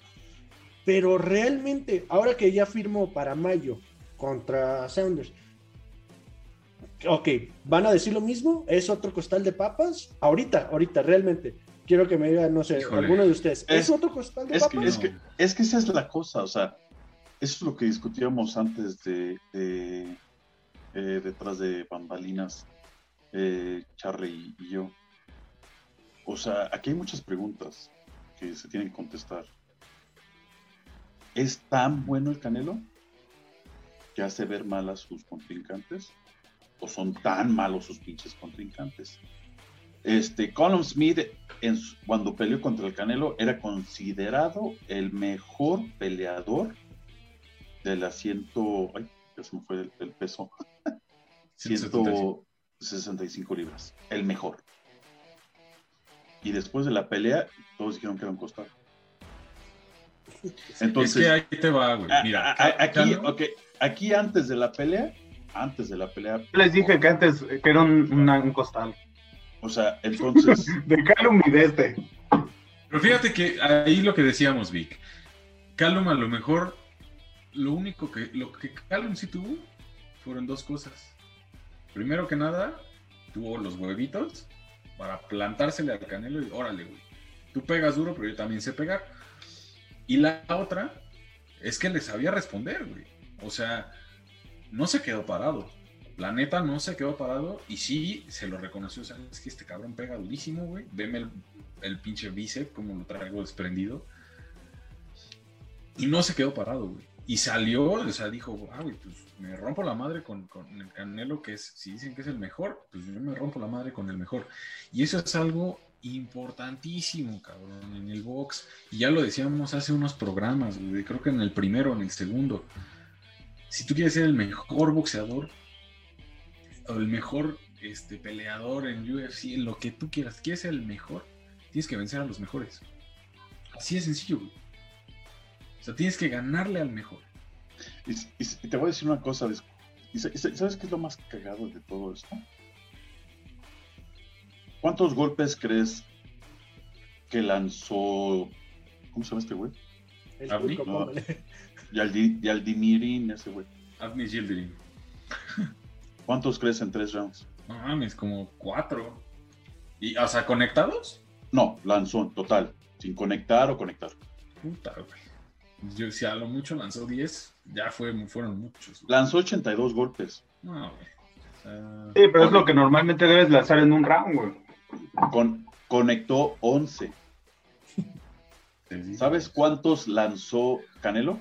Pero realmente, ahora que ya firmó para mayo contra Saunders, ok, ¿van a decir lo mismo? ¿Es otro costal de papas? Ahorita, ahorita, realmente quiero que me digan, no sé, alguno de ustedes. ¿Es, otro costal de es Que, es, que, es que esa es la cosa, o sea, eso es lo que discutíamos antes de, eh, detrás de bambalinas, eh, Charlie y, yo. O sea, aquí hay muchas preguntas que se tienen que contestar. ¿Es tan bueno el Canelo que hace ver mal a sus contrincantes? ¿O son tan malos sus pinches contrincantes? Este, Colin Smith, cuando peleó contra el Canelo, era considerado el mejor peleador de la ciento, ay, eso me fue el, el peso, [laughs] 165 libras, el mejor. Y después de la pelea, todos dijeron que era un costado. [laughs] Entonces, es que ahí te va, güey. Mira, aquí, okay, aquí antes de la pelea, antes de la pelea. Les dije que antes que era un, un costal. O sea, entonces. [laughs] de Calum y de este. Pero fíjate que ahí lo que decíamos, Vic. Calum a lo mejor, lo único que, lo que Calum sí tuvo fueron dos cosas. Primero que nada, tuvo los huevitos para plantársele al canelo y órale, güey. Tú pegas duro, pero yo también sé pegar. Y la otra es que le sabía responder, güey. O sea, no se quedó parado. La neta no se quedó parado y sí se lo reconoció. O sea, que este cabrón pega durísimo, güey. Veme el, el pinche bíceps, como lo traigo desprendido. Y no se quedó parado, güey. Y salió, o sea, dijo, ah, güey, pues me rompo la madre con, con, el Canelo, que es, si dicen que es el mejor, pues yo me rompo la madre con el mejor. Y eso es algo importantísimo, cabrón, en el box. Y ya lo decíamos hace unos programas, güey, creo que en el primero, en el segundo. Si tú quieres ser el mejor boxeador, o el mejor este, peleador en UFC, en lo que tú quieras, quieres ser el mejor, tienes que vencer a los mejores. Así de sencillo, güey. O sea, tienes que ganarle al mejor. Y, te voy a decir una cosa. ¿Sabes qué es lo más cagado de todo esto? ¿Cuántos golpes crees que lanzó. ¿Cómo se llama este güey? Avni. No, Yaldimirin, ese güey. Avni Yildirim. ¿Cuántos crees en tres rounds? No mames, como cuatro. ¿Y, o sea, conectados? No, lanzó en total. Sin conectar o conectar. Puta, güey. Yo, si a lo mucho lanzó 10, ya fue, fueron muchos. Lanzó 82 golpes. No, güey. sí, pero es lo que normalmente debes lanzar en un round, güey. Con, conectó 11. ¿Sabes cuántos lanzó Canelo?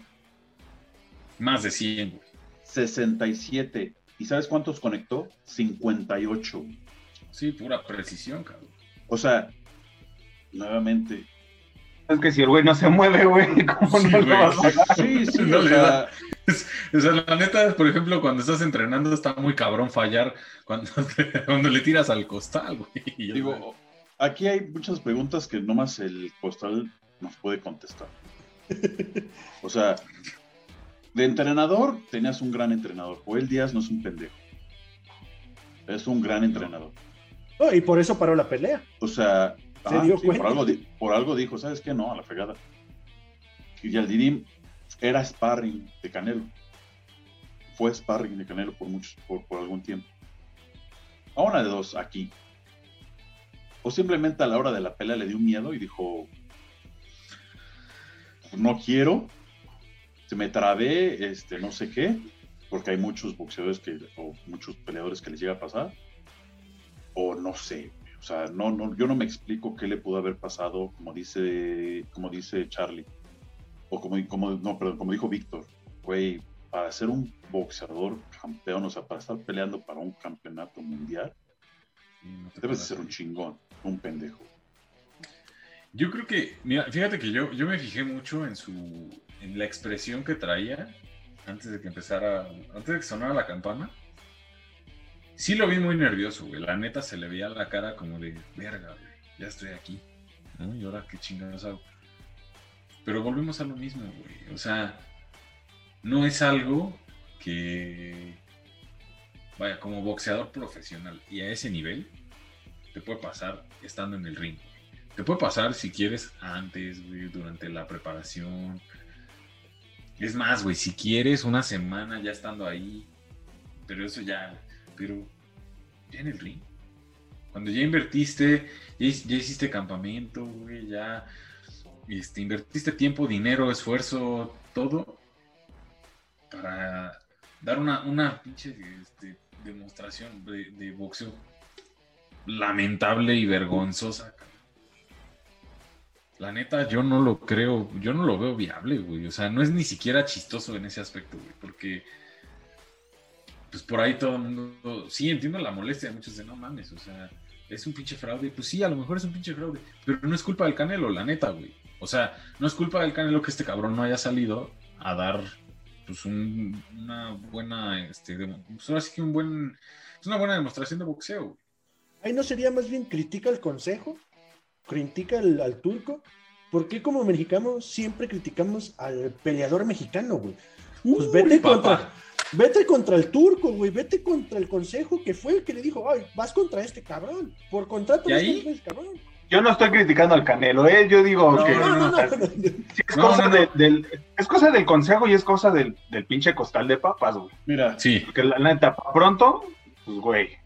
Más de 100, güey. 67. ¿Y sabes cuántos conectó? 58. Sí, pura precisión, cabrón. O sea, nuevamente, es que si el güey no se mueve, güey, [laughs] ¿cómo no lo vas a Sí, sí, no le da. O sea, la neta, por ejemplo, cuando estás entrenando está muy cabrón fallar cuando, [laughs] cuando le tiras al costal, güey. [laughs] Digo, aquí hay muchas preguntas que nomás el costal nos puede contestar. O sea, de entrenador tenías un gran entrenador. Joel Díaz no es un pendejo. Es un gran entrenador. Oh, y por eso paró la pelea. O sea, Ah, por, algo, dijo, ¿sabes qué? No, a la fregada. Y Yaldirim era sparring de Canelo. Fue sparring de Canelo por, muchos, por, algún tiempo. A una de dos, aquí. O simplemente a la hora de la pelea le dio miedo y dijo, no quiero, me trabé, este, no sé qué, porque hay muchos boxeadores que, o muchos peleadores que les llega a pasar, o no sé, o sea, no, no, yo no me explico qué le pudo haber pasado, como dice, como dice Charlie, o como, como, no, perdón, como dijo Víctor, güey, para ser un boxeador campeón, o sea, para estar peleando para un campeonato mundial, debes de ser un chingón, un pendejo. Yo creo que, mira, fíjate que yo, yo me fijé mucho en su, en la expresión que traía antes de que empezara, antes de que sonara la campana Sí lo vi muy nervioso, güey. La neta se le veía la cara como de, verga, güey, ya estoy aquí. ¿no? Y ahora qué chingados hago. Pero volvemos a lo mismo, güey. O sea, no es algo que, vaya, como boxeador profesional y a ese nivel, te puede pasar estando en el ring. Te puede pasar si quieres antes, güey, durante la preparación. Es más, güey, si quieres una semana ya estando ahí. Pero eso ya, pero ya en el ring. Cuando ya invertiste, ya, hiciste campamento, güey, ya este, invertiste tiempo, dinero, esfuerzo, todo para dar una, una pinche este, demostración de, boxeo lamentable y vergonzosa. La neta, yo no lo creo, yo no lo veo viable, güey. O sea, no es ni siquiera chistoso en ese aspecto, güey, porque pues por ahí todo el mundo, sí, entiendo la molestia de muchos de no mames, o sea, es un pinche fraude, pues sí, a lo mejor es un pinche fraude, pero no es culpa del Canelo, la neta, güey. O sea, no es culpa del Canelo que este cabrón no haya salido a dar pues una buena, este, pues ahora sí que un buen, es una buena demostración de boxeo. Ahí no sería más bien critica al consejo, critica al, turco. ¿Por qué como mexicanos siempre criticamos al peleador mexicano, güey? Pues vete contra, vete contra el turco, güey, vete contra el consejo que fue el que le dijo, ay, vas contra este cabrón, por contrato ¿Y ahí? Este cabrón. Yo no estoy criticando al Canelo, ¿eh? Yo digo que es, cosa del, es cosa del consejo y es cosa del, del pinche costal de papas, güey. Mira, sí. Porque la neta, pronto, pues, güey.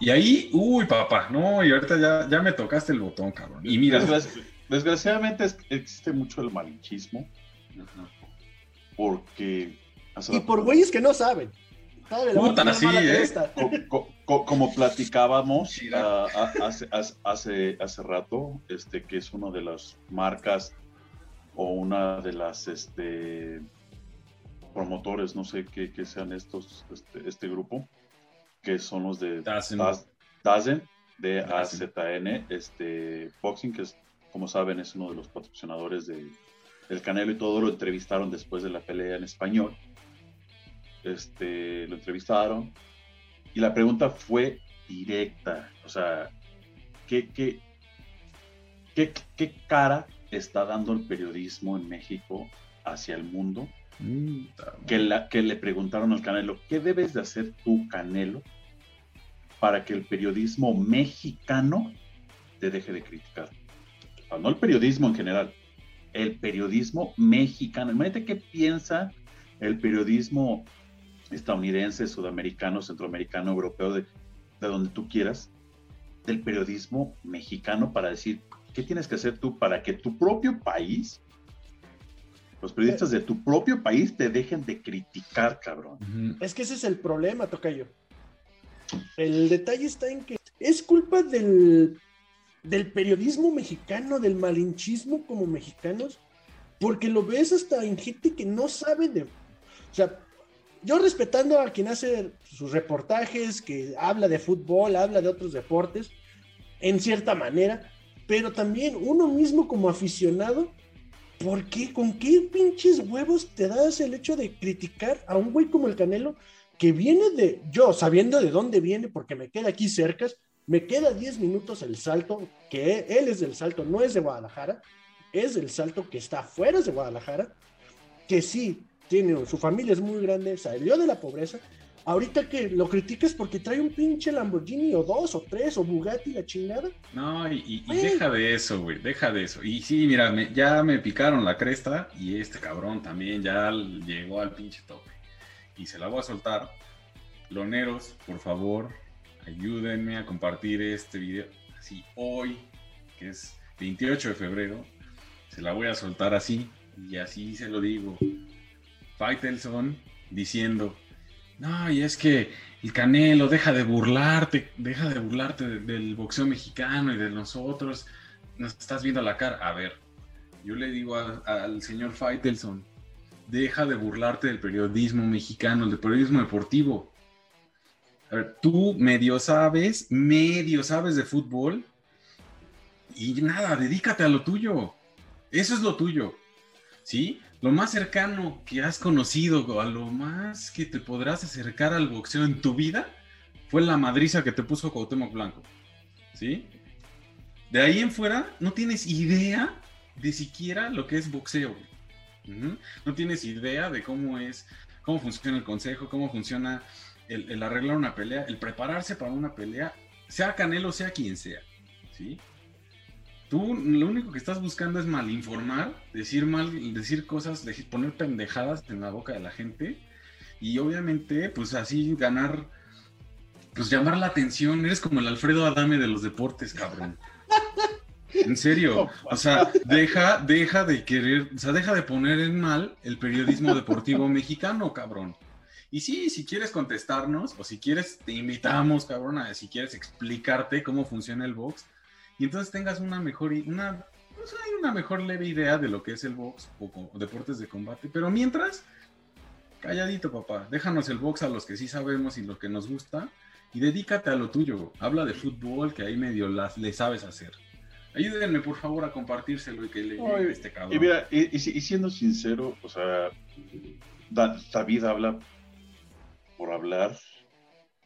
Y ahí, uy, papá, no, y ahorita ya, ya me tocaste el botón, cabrón. Y mira. desgraciadamente existe mucho el malinchismo. Porque. Y por güeyes que no saben. Puta, sí, ¿eh? como platicábamos hace, hace, hace rato, este, que es una de las marcas o una de las este, promotores, no sé qué, sean estos, este, este, grupo, que son los de Dazen, de AZN, este, Boxing, que es, como saben, es uno de los patrocinadores de, del Canelo y todo lo entrevistaron después de la pelea en español. Este, lo entrevistaron y la pregunta fue directa, o sea, ¿qué, qué, qué, cara está dando el periodismo en México hacia el mundo? Mm, que, la, que le preguntaron al Canelo, ¿qué debes de hacer tú, Canelo, para que el periodismo mexicano te deje de criticar? no el periodismo en general, el periodismo mexicano. Imagínate qué piensa el periodismo estadounidense, sudamericano, centroamericano, europeo, de, donde tú quieras, del periodismo mexicano para decir, ¿qué tienes que hacer tú para que tu propio país, los periodistas de tu propio país te dejen de criticar, cabrón? Es que ese es el problema, Tocayo. El detalle está en que es culpa del, del periodismo mexicano, del malinchismo como mexicanos, porque lo ves hasta en gente que no sabe de... O sea, yo respetando a quien hace sus reportajes, que habla de fútbol, habla de otros deportes, en cierta manera, pero también uno mismo como aficionado, ¿por qué? ¿Con qué pinches huevos te das el hecho de criticar a un güey como el Canelo que viene de, yo sabiendo de dónde viene, porque me queda aquí cerca, me queda 10 minutos el salto, que él es del salto, no es de Guadalajara, es del salto que está fuera de Guadalajara, que sí, tiene, su familia es muy grande, salió de la pobreza. Ahorita que lo criticas porque trae un pinche Lamborghini o dos o tres o Bugatti la chingada. No, y, deja de eso, güey, deja de eso. Y sí, mira, ya me picaron la cresta y este cabrón también ya llegó al pinche tope. Y se la voy a soltar. Loneros, por favor, ayúdenme a compartir este video. Así hoy, que es 28 de febrero, se la voy a soltar así. Y así se lo digo. Faitelson diciendo, no, y es que el Canelo deja de burlarte, deja de burlarte del boxeo mexicano y de nosotros, nos estás viendo la cara. A ver, yo le digo al señor Faitelson, deja de burlarte del periodismo mexicano, del periodismo deportivo. Tú medio sabes, medio sabes de fútbol y nada, dedícate a lo tuyo. Eso es lo tuyo. ¿Sí? Lo más cercano que has conocido, a lo más que te podrás acercar al boxeo en tu vida, fue la madriza que te puso Cuauhtémoc Blanco. ¿Sí? De ahí en fuera, no tienes idea de siquiera lo que es boxeo. No tienes idea de cómo es, cómo funciona el consejo, cómo funciona el, el arreglar una pelea, el prepararse para una pelea, sea Canelo, sea quien sea. ¿Sí? Tú lo único que estás buscando es malinformar, decir mal, decir cosas, decir, poner pendejadas en la boca de la gente y obviamente pues así ganar, pues llamar la atención. Eres como el Alfredo Adame de los deportes, cabrón. [laughs] En serio, o sea, deja, deja de querer, o sea, deja de poner en mal el periodismo deportivo mexicano, cabrón. Y sí, si quieres contestarnos, o si quieres, te invitamos, cabrón, a si quieres explicarte cómo funciona el box, y entonces tengas una mejor, una, pues una mejor leve idea de lo que es el box o, deportes de combate. Pero mientras, calladito, papá, déjanos el box a los que sí sabemos y lo que nos gusta y dedícate a lo tuyo. Habla de fútbol que ahí medio las, le sabes hacer. Ayúdenme, por favor, a compartírselo y que le este cabrón. Y mira, y, siendo sincero, o sea, David habla por hablar.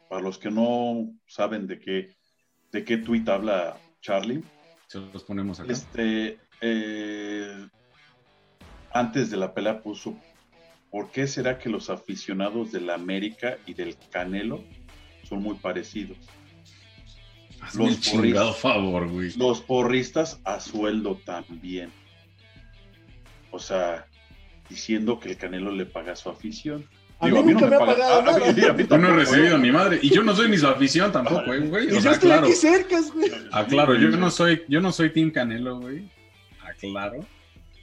Para los que no saben de qué, de qué tweet habla Charlie. Se los ponemos acá. Este, eh, antes de la pelea puso, ¿por qué será que los aficionados del América y del Canelo son muy parecidos? los porristas, favor, güey. Los porristas a sueldo también. O sea, diciendo que el Canelo le paga su afición. A mí, nunca me, ha pagado nada. yo no he recibido ni madre. Y yo no soy ni su afición tampoco, güey. y yo estoy aquí cerca, güey. Aclaro, yo no soy, yo no soy Team Canelo, güey. Aclaro.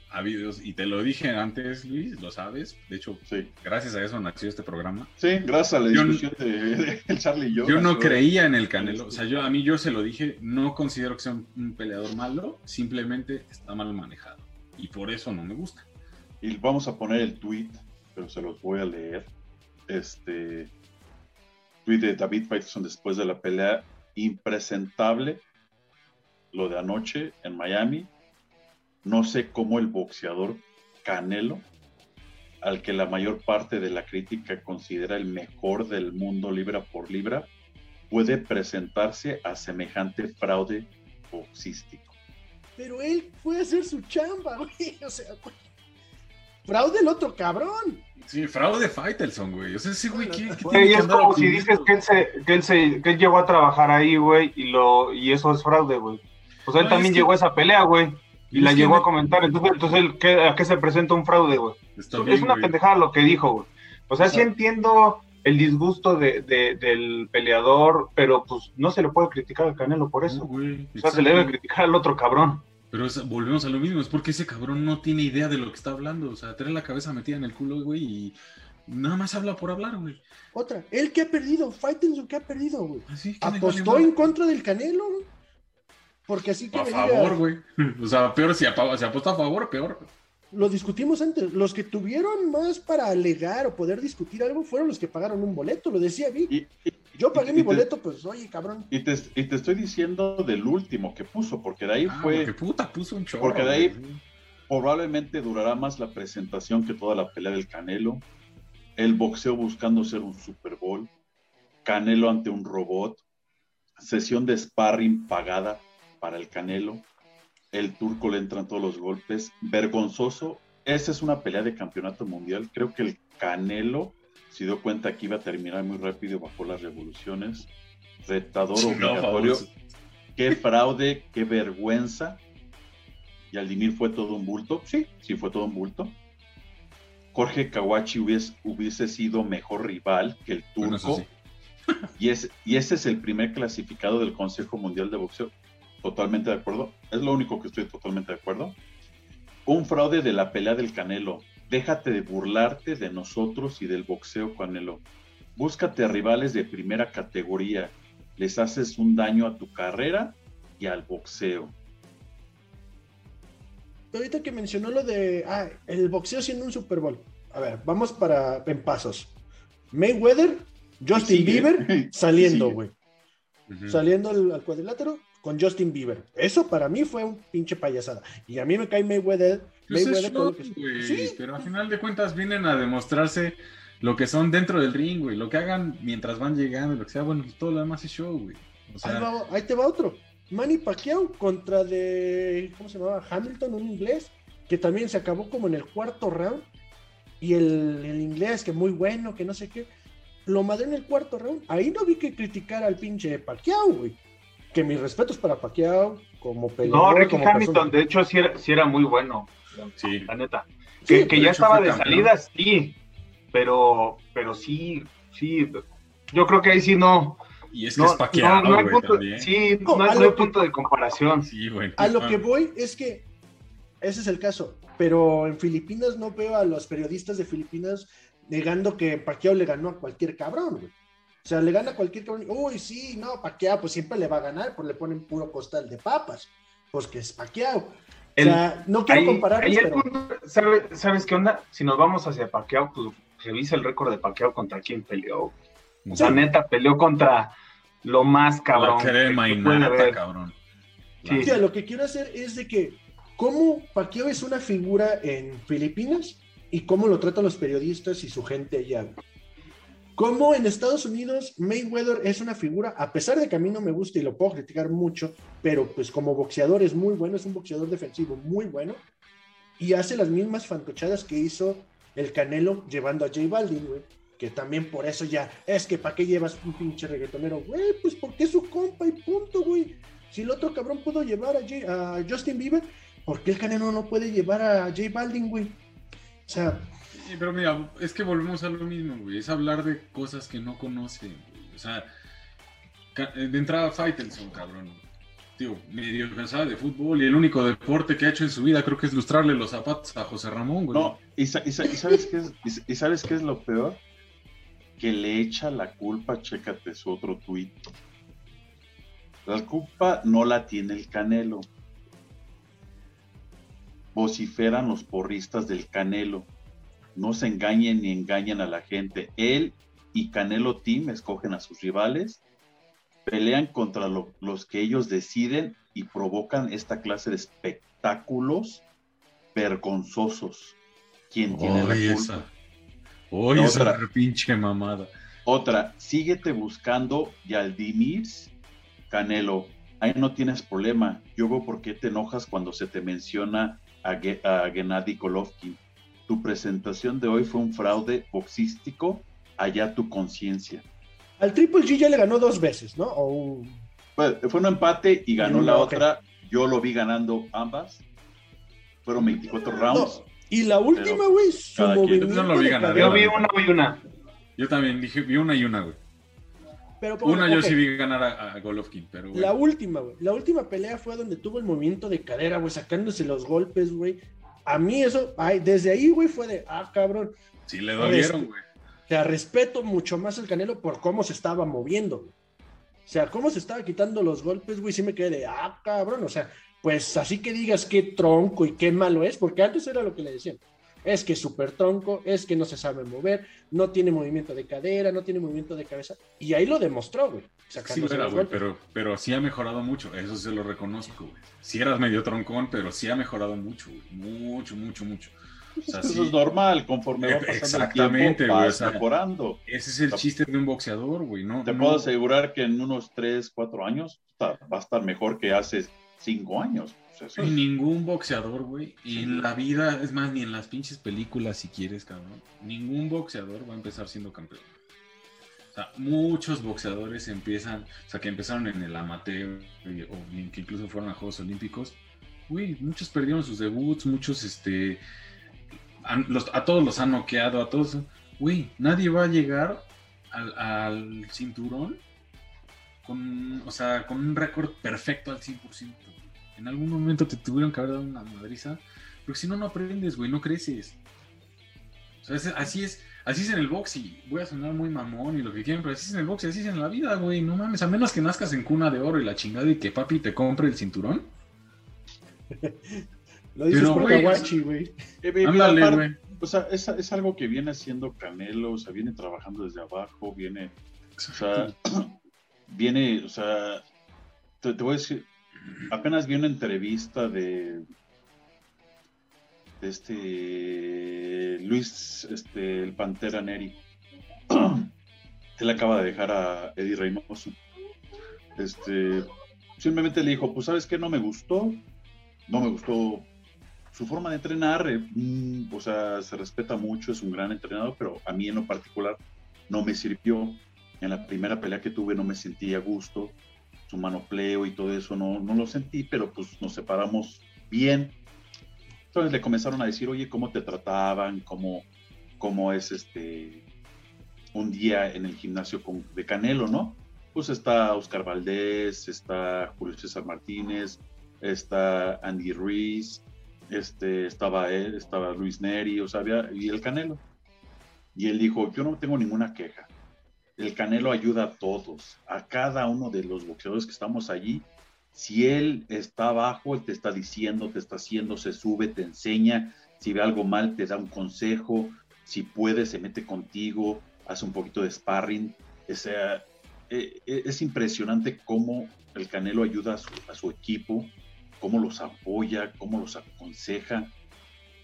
A videos, y te lo dije antes, Luis, lo sabes. De hecho, sí. gracias a eso nació este programa. Sí, gracias a la discusión de, Charlie y yo. Yo no creía en el Canelo. O sea, yo a mí yo se lo dije, no considero que sea un peleador malo, simplemente está mal manejado. Y por eso no me gusta. Y vamos a poner el tweet, pero se los voy a leer. Este tweet de David Faitelson después de la pelea impresentable, lo de anoche en Miami. No sé cómo el boxeador Canelo, al que la mayor parte de la crítica considera el mejor del mundo libra por libra, puede presentarse a semejante fraude boxístico. Pero él a hacer su chamba, [laughs] güey. O sea, Fraude el otro cabrón. Sí, fraude Faitelson, güey. O sea, sí, güey, ¿qué, es como si dices que él, se, que él, se, que él llegó a trabajar ahí, güey, y, lo, y eso es fraude, güey. Pues él también llegó a esa pelea, güey, y la llegó a comentar. Entonces, entonces ¿a qué se presenta un fraude, güey? es una pendejada lo que dijo, güey. O sea, sí entiendo el disgusto de, de, del peleador, pero pues no se le puede criticar al Canelo por eso. güey, o sea, se le debe criticar al otro cabrón. Pero volvemos a lo mismo, es porque ese cabrón no tiene idea de lo que está hablando. O sea, trae la cabeza metida en el culo, güey, y nada más habla por hablar, güey. Otra, él que ha perdido, Fighting que ha perdido, güey. ¿Ah, Apostó en contra del Canelo, Porque así que. A favor, güey. [laughs] O sea, peor si, se apostó a favor, peor. Lo discutimos antes. Los que tuvieron más para alegar o poder discutir algo fueron los que pagaron un boleto, lo decía Vic. Yo pagué mi boleto, pues oye, cabrón. Y te, estoy diciendo del último que puso, porque de ahí ah, fue. Porque puta, puso un chorro. Porque de ahí probablemente durará más la presentación que toda la pelea del Canelo. El boxeo buscando ser un Super Bowl. Canelo ante un robot. Sesión de sparring pagada para el Canelo. El turco le entran todos los golpes. Vergonzoso. Esa es una pelea de campeonato mundial. Creo que el Canelo se dio cuenta que iba a terminar muy rápido bajo las revoluciones. Retador obligatorio. qué fraude, qué vergüenza. Y Aldimir fue todo un bulto. Sí, sí fue todo un bulto. Jorge Kawachi hubiese, sido mejor rival que el turco. y, es, y ese es el primer clasificado del Consejo Mundial de Boxeo. Totalmente de acuerdo. Es lo único que estoy totalmente de acuerdo. Un fraude de la pelea del Canelo Déjate de burlarte de nosotros y del boxeo, Canelo. Búscate rivales de primera categoría. Les haces un daño a tu carrera y al boxeo. Ahorita que mencionó lo de ah, el boxeo siendo un Super Bowl. A ver, vamos para en pasos. Mayweather, Justin Bieber [laughs] saliendo, güey. Saliendo al, cuadrilátero con Justin Bieber. Eso para mí fue un pinche payasada. Y a mí me cae Mayweather pues sí. Pero al final de cuentas vienen a demostrarse lo que son dentro del ring, güey. Lo que hagan mientras van llegando, lo que sea. Bueno, pues todo lo demás es show, güey. ahí, te va otro. Manny Pacquiao contra de. ¿Cómo se llamaba? Hamilton, un inglés. Que también se acabó como en el cuarto round. Y el, inglés, que muy bueno, que no sé qué. Lo madre en el cuarto round. Ahí no vi que criticar al pinche Pacquiao, güey. Que mis respetos para Pacquiao como peleador. No, Ricky Hamilton, de hecho, sí era, sí era muy bueno. Sí. La neta. Que, ya estaba de salida, sí. Pero, pero sí, sí. Yo creo que ahí sí no. Y es que es paqueado, no, hay punto, Sí, no, hay, punto de comparación. Sí, güey. A lo que voy es que ese es el caso. Pero en Filipinas no veo a los periodistas de Filipinas negando que Pacquiao le ganó a cualquier cabrón, güey. O sea, le gana a cualquier cabrón. Uy, sí, no, Pacquiao, pues siempre le va a ganar, pues le ponen puro costal de papas. Pues que es Pacquiao no quiero comparar. ¿sabes, qué onda? Si nos vamos hacia Pacquiao, pues revisa el récord de Pacquiao contra quién peleó. O sea, neta, peleó contra lo más cabrón. La cabrón. Sí. lo que quiero hacer es de que, como Pacquiao es una figura en Filipinas, y cómo lo tratan los periodistas y su gente allá. Como en Estados Unidos, Mayweather es una figura, a pesar de que a mí no me gusta y lo puedo criticar mucho, pero pues como boxeador es muy bueno, es un boxeador defensivo muy bueno, y hace las mismas fantochadas que hizo el Canelo llevando a J Balvin, güey. Que también por eso ya, es que ¿para qué llevas un pinche reggaetonero? Güey, pues porque es su compa y punto, güey. Si el otro cabrón pudo llevar a, Justin Bieber, ¿por qué el Canelo no puede llevar a J Balvin, güey? O sea, pero mira, es que volvemos a lo mismo, güey. Es hablar de cosas que no conocen, O sea, de entrada Faitelson, cabrón. Tío, medio cansada de fútbol y el único deporte que ha hecho en su vida creo que es lustrarle los zapatos a José Ramón, güey. No, y, sabes, qué es, y, sabes qué es lo peor? Que le echa la culpa, chécate su otro tuit. La culpa no la tiene el Canelo. Vociferan los porristas del Canelo no se engañen ni engañen a la gente. Él y Canelo Team escogen a sus rivales, pelean contra los que ellos deciden y provocan esta clase de espectáculos vergonzosos. ¿Quién tiene la culpa? Esa. Esa pinche mamada. Otra, síguete buscando Yaldimir Canelo. Ahí no tienes problema. Yo veo por qué te enojas cuando se te menciona a, a Gennady Golovkin tu presentación de hoy fue un fraude boxístico, allá tu conciencia. Al Triple G ya le ganó dos veces, ¿no? fue un empate y ganó la otra. Yo lo vi ganando ambas. Fueron 24 rounds. Y la última, güey, su movimiento. Yo, no vi ganar, yo vi una y una. Yo también dije, vi una y una, güey. Pero, una yo sí vi ganar a, Golovkin, pero La última, güey. La última pelea fue donde tuvo el movimiento de cadera, güey, sacándose los golpes, güey a mí eso, ay, desde ahí, güey, fue de, ah, cabrón. Sí, le dolieron, este, güey. O sea, respeto mucho más al Canelo por cómo se estaba moviendo. Güey. O sea, cómo se estaba quitando los golpes, güey, sí me quedé de, ah, cabrón. O sea, pues así que digas qué tronco y qué malo es, porque antes era lo que le decían. Es que es súper tronco, es que no se sabe mover, no tiene movimiento de cadera, no tiene movimiento de cabeza. Y ahí lo demostró, güey. Sí, güey, pero, pero sí ha mejorado mucho, eso se lo reconozco, güey. Sí eras medio troncón, pero sí ha mejorado mucho, güey. Mucho, mucho, mucho. eso es normal, conforme va pasando el tiempo, vas mejorando. Ese es el chiste de un boxeador, güey, ¿no? Te puedo asegurar que en unos 3, 4 años va a estar mejor que hace 5 años. Ningún boxeador, güey, y en la vida, es más, ni en las pinches películas, si quieres, cabrón, ningún boxeador va a empezar siendo campeón. O sea, muchos boxeadores empiezan, o sea, que empezaron en el amateur, o que incluso fueron a Juegos Olímpicos, güey, muchos perdieron sus debuts, muchos, este, a todos los han noqueado, a todos, güey, nadie va a llegar al, al cinturón con, o sea, con un récord perfecto al 100%. En algún momento te tuvieron que haber dado una madriza, porque si no, no aprendes, güey, no creces. O sea, así es, así es en el box y voy a sonar muy mamón y lo que quieran, pero así es en el box y así es en la vida, güey, no mames, a menos que nazcas en cuna de oro y la chingada y que papi te compre el cinturón. [laughs] lo dices por Kawachi, güey. Eh, Ándale, güey. O sea, es, es, algo que viene haciendo Canelo, o sea, viene trabajando desde abajo, viene, o sea, [clears throat] viene, o sea, te voy a decir, apenas vi una entrevista de, este Luis, este, el Pantera Neri. [clears throat] Él acaba de dejar a Eddie Reynoso. Este, simplemente le dijo, pues sabes que no me gustó, no me gustó su forma de entrenar, eh, mm, o sea, se respeta mucho, es un gran entrenador, pero a mí en lo particular no me sirvió. En la primera pelea que tuve no me sentí a gusto, su manopleo y todo eso, no, no lo sentí, pero pues nos separamos bien. Entonces le comenzaron a decir, oye, ¿cómo te trataban? ¿Cómo, cómo es este un día en el gimnasio con, de Canelo, no? Pues está Oscar Valdés, está Julio César Martínez, está Andy Ruiz, este, estaba él, estaba Luis Neri, o sea, y el Canelo. Y él dijo, yo no tengo ninguna queja el Canelo ayuda a todos, a cada uno de los boxeadores que estamos allí. Si él está abajo, él te está diciendo, te está haciendo, se sube, te enseña. Si ve algo mal, te da un consejo. Si puede, se mete contigo, hace un poquito de sparring. E, e, es impresionante cómo el Canelo ayuda a su, equipo, cómo los apoya, cómo los aconseja.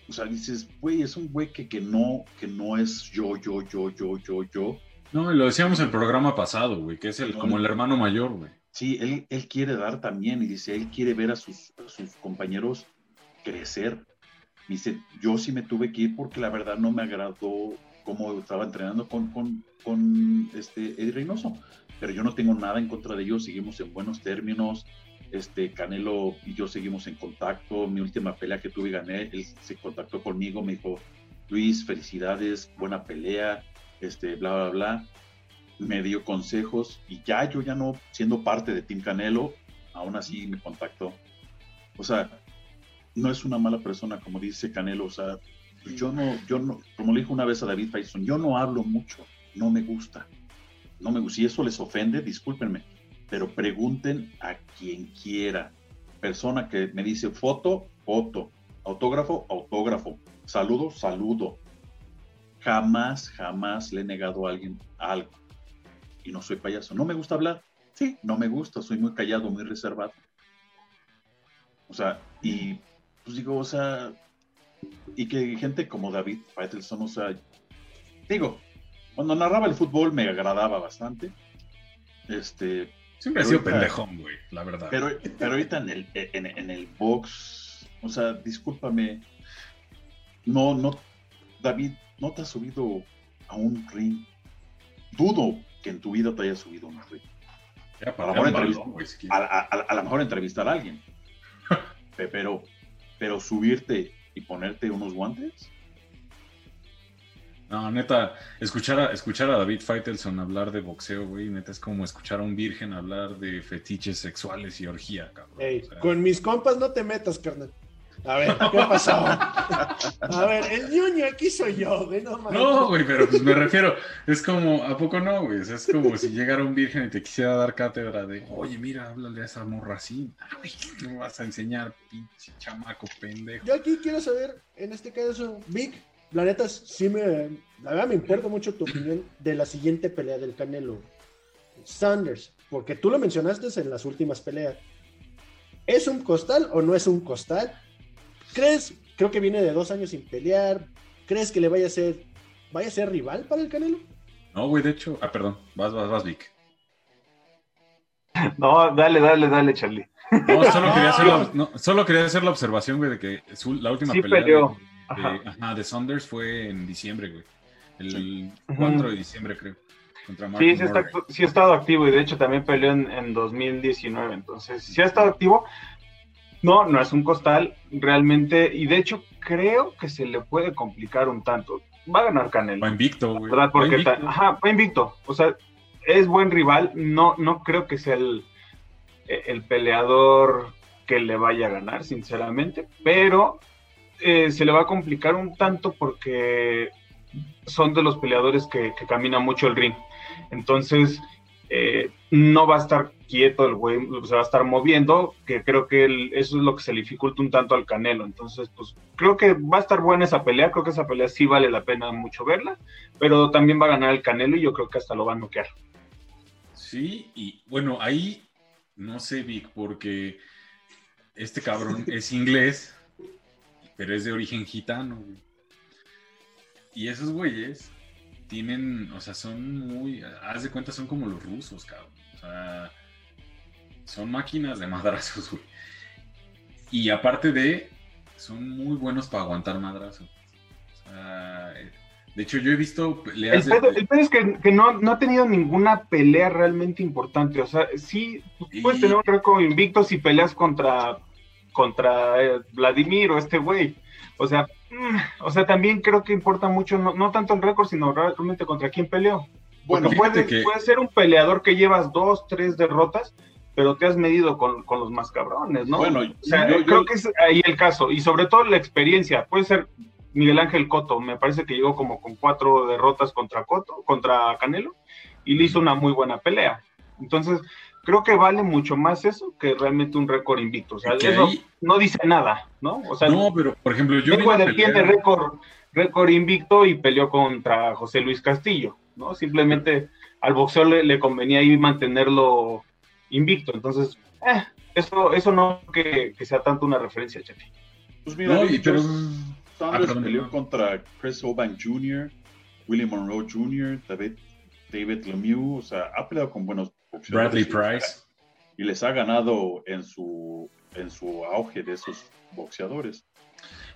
o sea, dices, güey, es un güey que, no, que no es yo, yo, yo, yo, yo, yo. No, lo decíamos el programa pasado, güey, que es el, como el hermano mayor, güey. Sí, él, él quiere dar también y dice, él quiere ver a sus, sus compañeros crecer. Dice, yo sí me tuve que ir porque la verdad no me agradó cómo estaba entrenando con, con, con este Eddie Reynoso. Pero yo no tengo nada en contra de ellos, seguimos en buenos términos. Este Canelo y yo seguimos en contacto. Mi última pelea que tuve y gané, él se contactó conmigo, me dijo, Luis, felicidades, buena pelea, este, bla, bla, bla me dio consejos y ya yo ya no siendo parte de Team Canelo, aún así me contactó. O sea, no es una mala persona como dice Canelo, o sea, yo no, yo no, como le dijo una vez a David Faison, yo no hablo mucho, no me gusta. No me gusta. Si eso les ofende, discúlpenme, pero pregunten a quien quiera. Persona que me dice foto, foto, autógrafo, autógrafo, saludo, saludo. Jamás, jamás le he negado a alguien algo y no soy payaso. ¿No me gusta hablar? Sí, no me gusta, soy muy callado, muy reservado. O sea, y pues digo, o sea, y que gente como David Faitelson, o sea, digo, cuando narraba el fútbol me agradaba bastante. Este. Siempre ha sido pendejón, güey, la verdad. Pero, pero ahorita en el, en, el box, o sea, discúlpame, no, no, David, no te has subido a un ring. Dudo que en tu vida te haya subido una red. A, lo mejor entrevistar a alguien. [laughs] pero, pero subirte y ponerte unos guantes. No, neta, escuchar a, escuchar a David Faitelson hablar de boxeo, güey, neta es como escuchar a un virgen hablar de fetiches sexuales y orgía, cabrón. Con mis compas no te metas, carnal. A ver, ¿qué pasó? A ver, el ñoño aquí soy yo, güey, no No, güey, pero pues me refiero, es como, ¿a poco no, güey? O sea, es como si llegara un virgen y te quisiera dar cátedra de, oye, mira, háblale a esa morra así. Ay, me vas a enseñar, pinche chamaco pendejo. Yo aquí quiero saber, en este caso, Vic, la neta, sí me, la verdad me importa mucho tu opinión de la siguiente pelea del Canelo. Sanders, porque tú lo mencionaste en las últimas peleas. ¿Es un costal o no es un costal? ¿Crees? Creo que viene de dos años sin pelear. ¿Crees que le vaya a ser, vaya a ser rival para el Canelo? No, güey, de hecho. Ah, perdón. Vas, vas, vas, Vic. No, dale, dale, dale, Charlie. No, solo quería hacer la, [laughs] no, solo quería hacer la observación, güey, de que la última pelea De, de, Saunders fue en diciembre, güey. El 4 de diciembre, creo. Contra sí, sí, está, sí, ha estado activo y de hecho también peleó en, en 2019. Entonces, sí ha estado activo. No, no es un costal realmente, y de hecho creo que se le puede complicar un tanto. Va a ganar Canelo. Va invicto, güey. ¿Verdad? Porque invicto. ajá, va invicto. O sea, es buen rival. No, no creo que sea el, el peleador que le vaya a ganar, sinceramente. Pero eh, se le va a complicar un tanto porque son de los peleadores que, que caminan mucho el ring. Entonces, eh, no va a estar quieto el güey, se va a estar moviendo, que creo que eso es lo que se le dificulta un tanto al Canelo. Entonces, pues creo que va a estar buena esa pelea, creo que esa pelea sí vale la pena mucho verla, pero también va a ganar el Canelo y yo creo que hasta lo va a noquear. Sí, y bueno, ahí no sé, Vic, porque este cabrón [laughs] es inglés, pero es de origen gitano. Y esos güeyes tienen, o sea, son muy, haz de cuenta, son como los rusos, cabrón. O sea, son máquinas de madrazos, güey. Y aparte de, son muy buenos para aguantar madrazos. O sea, eh, de hecho, yo he visto peleas. El pedo, es que, no, no, ha tenido ninguna pelea realmente importante. O sea, sí, puedes tener un récord invicto si peleas contra, contra eh, Vladimir o este güey. O sea, mm, o sea, también creo que importa mucho, no, tanto el récord, sino realmente contra quién peleó. Bueno, puede, puede ser un peleador que llevas dos, tres derrotas, pero te has medido con, los más cabrones, ¿no? Bueno, o sea, yo, creo que es ahí el caso, y sobre todo la experiencia. Puede ser Miguel Ángel Coto, me parece que llegó como con cuatro derrotas contra Coto, contra Canelo, y le hizo una muy buena pelea. Entonces, creo que vale mucho más eso que realmente un récord invicto. O sea, eso no dice nada, ¿no? O sea, no, pero por ejemplo, yo. tiene récord, récord invicto y peleó contra José Luis Castillo, ¿no? Simplemente al boxeo le, convenía ahí mantenerlo invicto. Entonces, eh, eso, eso no que, que sea tanto una referencia, Chefi. Pues mira, no, pero Saunders ah, peleó contra Chris Obank Jr., William Monroe Jr., David, David Lemieux, o sea, ha peleado con buenos boxeadores. Bradley Price. Y les ha ganado en su, en su auge de esos boxeadores.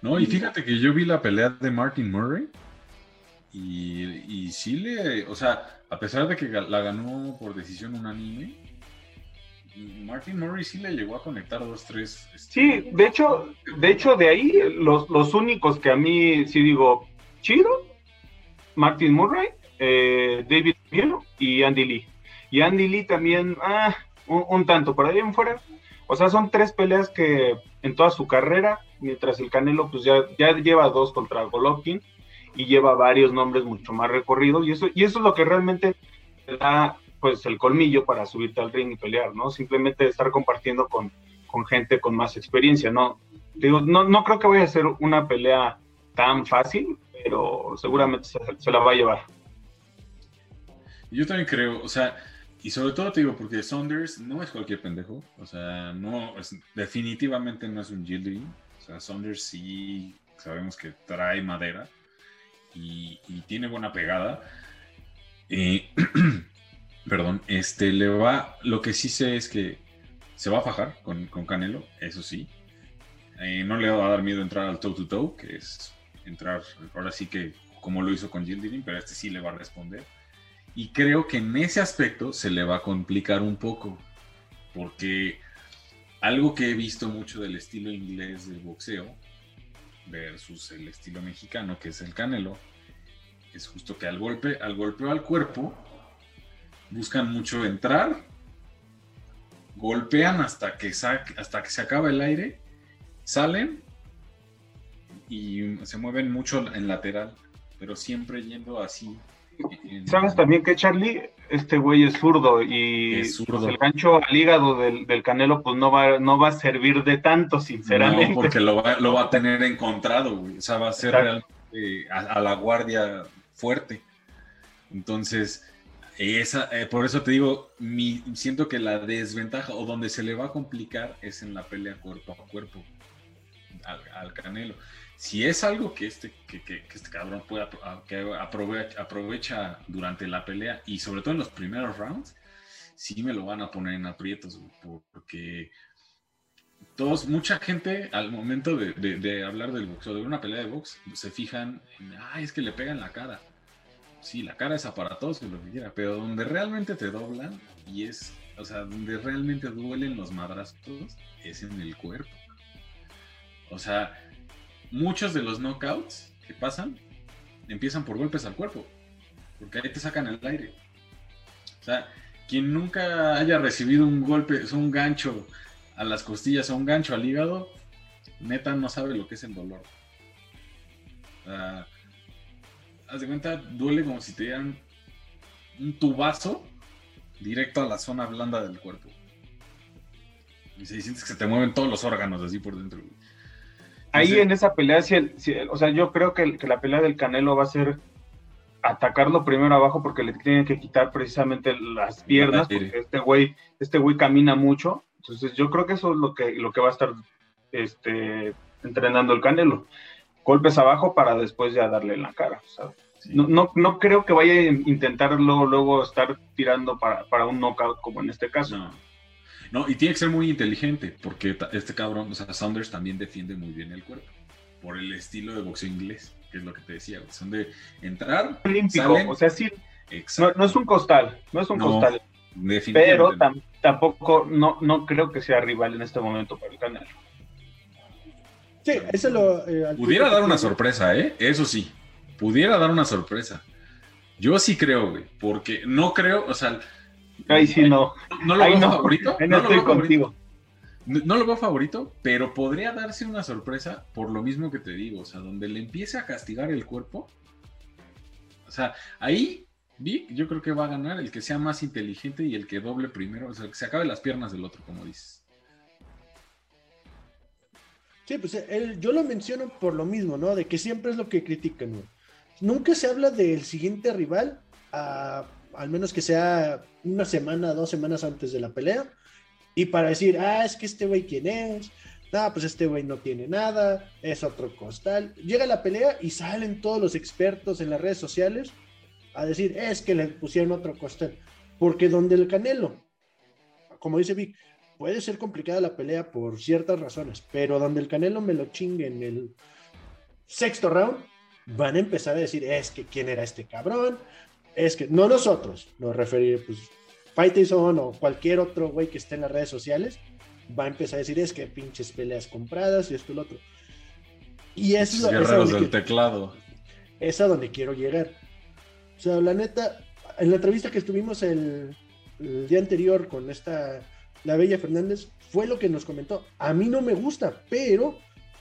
No, y fíjate que yo vi la pelea de Martin Murray y, y sí le, o sea, a pesar de que la ganó por decisión unánime, Martin Murray sí le llegó a conectar dos, tres. Sí, de hecho, de hecho, de ahí los, los únicos que a mí sí digo chido, Martin Murray, eh, David Miro y Andy Lee. Y Andy Lee también, ah, un, tanto por ahí en fuera. O sea, son tres peleas que en toda su carrera, mientras el Canelo pues ya, ya lleva dos contra Golovkin y lleva varios nombres mucho más recorridos y eso, y eso es lo que realmente da pues el colmillo para subirte al ring y pelear, ¿no? Simplemente estar compartiendo con, con gente con más experiencia, ¿no? Digo, no, no creo que vaya a ser una pelea tan fácil, pero seguramente se, la va a llevar. Yo también creo, o sea, y sobre todo te digo, porque Saunders no es cualquier pendejo, o sea, no, es, definitivamente no es un Gilding, o sea, Saunders sí sabemos que trae madera y, tiene buena pegada. Eh, [clears throat] perdón, este le va, lo que sí sé es que se va a fajar con, Canelo, eso sí. Eh, no le va a dar miedo entrar al toe to toe, que es entrar, ahora sí que como lo hizo con Gilding, pero este sí le va a responder. Y creo que en ese aspecto se le va a complicar un poco, porque algo que he visto mucho del estilo inglés del boxeo versus el estilo mexicano, que es el Canelo, es justo que al golpe, al golpeo al cuerpo, buscan mucho entrar, golpean hasta que, hasta que se acaba el aire, salen y se mueven mucho en lateral, pero siempre yendo así. ¿Sabes también que Charlie? Este güey es zurdo y el gancho al hígado del, canelo pues no va, no va a servir de tanto, sinceramente. No, porque lo va, lo va a tener encontrado, güey. O sea, va a ser realmente a, la guardia fuerte. Entonces, esa, eh, por eso te digo, mi, siento que la desventaja o donde se le va a complicar es en la pelea cuerpo a cuerpo al, Canelo. Si es algo que este, que, este cabrón puede que aprovecha, aprovecha, durante la pelea y sobre todo en los primeros rounds, sí me lo van a poner en aprietos, porque todos, mucha gente al momento de, de, hablar del boxeo, de una pelea de box, se fijan en, es que le pegan la cara sí, la cara es aparatosa y lo que quiera, pero donde realmente te doblan y es, o sea, donde realmente duelen los madrazos es en el cuerpo. O sea, muchos de los knockouts que pasan empiezan por golpes al cuerpo, porque ahí te sacan el aire. O sea, quien nunca haya recibido un golpe, es un gancho a las costillas o un gancho al hígado, neta no sabe lo que es el dolor. O sea, haz de cuenta, duele como si te dieran un tubazo directo a la zona blanda del cuerpo. Y se sientes que se te mueven todos los órganos así por dentro. Ahí en esa pelea, o sea, yo creo que, la pelea del Canelo va a ser atacarlo primero abajo porque le tienen que quitar precisamente las piernas, porque este güey, este güey camina mucho. Entonces yo creo que eso es lo que, lo que va a estar este, entrenando el Canelo golpes abajo para después ya darle en la cara. no, no, no, creo que vaya a intentar luego, estar tirando para, un knockout como en este caso. No. y tiene que ser muy inteligente, porque este cabrón, o sea, Saunders también defiende muy bien el cuerpo, por el estilo de boxeo inglés, que es lo que te decía, son de entrar. Olímpico, o sea, sí, no, es un costal, no es un costal. Pero tampoco, no, no creo que sea rival en este momento para el canal. Sí, eso lo. Eh, Pudiera dar una sorpresa, ¿eh? Eso sí. Pudiera dar una sorpresa. Yo sí creo, güey. Porque no creo, o sea. Ahí sí no. No, lo veo favorito. no, lo veo contigo. No, lo veo favorito, pero podría darse una sorpresa por lo mismo que te digo. O sea, donde le empiece a castigar el cuerpo. O sea, ahí Vic, yo creo que va a ganar el que sea más inteligente y el que doble primero, o sea, que se acabe las piernas del otro, como dices. Sí, pues yo lo menciono por lo mismo, ¿no? De que siempre es lo que critican, ¿no? Nunca se habla del siguiente rival, al menos que sea una semana, dos semanas antes de la pelea, y para decir, ah, es que este güey quién es, ah, pues este güey no tiene nada, es otro costal. Llega la pelea y salen todos los expertos en las redes sociales a decir, es que le pusieron otro costal. Porque donde el Canelo, como dice Vic, puede ser complicada la pelea por ciertas razones, pero donde el Canelo me lo chingue en el sexto round, van a empezar a decir, es que quién era este cabrón, es que, no nosotros, nos referir, pues, Fighting o cualquier otro güey que esté en las redes sociales, va a empezar a decir, es que pinches peleas compradas y esto y lo otro. Y es lo guerreros del teclado. Es a donde quiero llegar. O sea, la neta, en la entrevista que estuvimos el, el día anterior con esta, la Bella Fernández, fue lo que nos comentó. A mí no me gusta, pero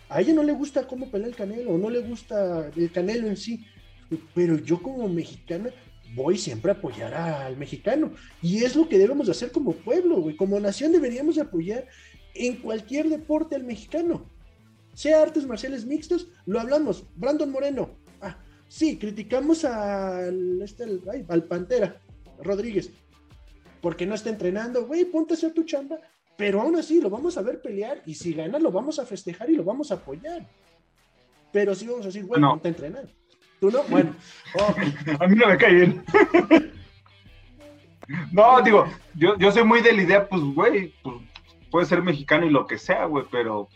a ella no le gusta cómo pelea el Canelo, no le gusta el Canelo en sí. Pero yo como mexicana voy siempre a apoyar al mexicano. Y es lo que debemos de hacer como pueblo, güey. Como nación deberíamos de apoyar en cualquier deporte al mexicano. Sea artes marciales mixtos, lo hablamos. Brandon Moreno. Ah, sí, criticamos al, este, al, Pantera Rodríguez. Porque no está entrenando. Güey, ponte a hacer tu chamba. Pero aún así lo vamos a ver pelear. Y si gana, lo vamos a festejar y lo vamos a apoyar. Pero sí vamos a decir, güey, no. ponte a entrenar. ¿Tú no? Bueno. [laughs] [laughs] a mí no me cae bien. [laughs] no, digo, yo, yo soy muy de la idea, pues, güey, pues, puede ser mexicano y lo que sea, güey, pero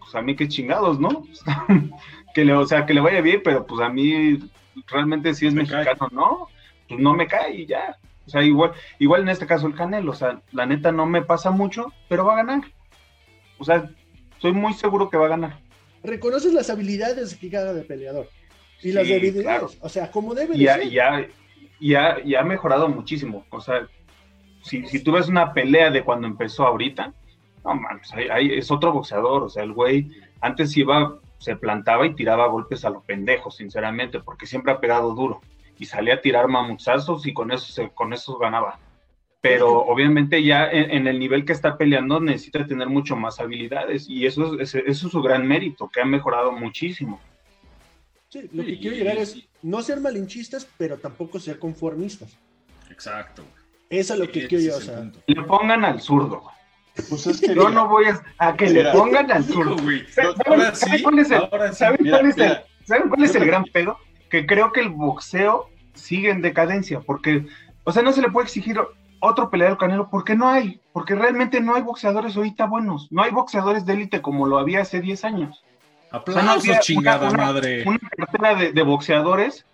pues a mí qué chingados, ¿no? que le, o sea, que le vaya bien, pero pues a mí realmente si es mexicano, ¿no? Pues no me cae y ya. O sea, igual, igual en este caso el Canelo, o sea, la neta no me pasa mucho, pero va a ganar. O sea, soy muy seguro que va a ganar. Reconoces las habilidades que cada de peleador. Y las debilidades, o sea, como debe ya, ser. Ya, ya, ya ha mejorado muchísimo. O sea, si, si tú ves una pelea de cuando empezó ahorita, no mames, ahí, es otro boxeador. O sea, el güey antes iba, se plantaba y tiraba golpes a los pendejos, sinceramente, porque siempre ha pegado duro. Y salía a tirar mamuzazos y con eso, se, con eso ganaba. Pero obviamente ya en, el nivel que está peleando necesita tener mucho más habilidades y eso eso es su gran mérito, que ha mejorado muchísimo. Sí, lo que quiero llegar es no ser malinchistas, pero tampoco ser conformistas. Exacto. Eso es lo que quiero yo, o sea. Le pongan al zurdo, Pues es que yo no voy a, que le pongan al zurdo. ¿Saben, cuál es el, ¿saben cuál es el gran pedo? Que creo que el boxeo sigue en decadencia, porque, o sea, no se le puede exigir otro peleador canelo, porque no hay, porque realmente no hay boxeadores ahorita buenos, no hay boxeadores de élite como lo había hace 10 años. Aplausos, chingada madre. Una cartera de, boxeadores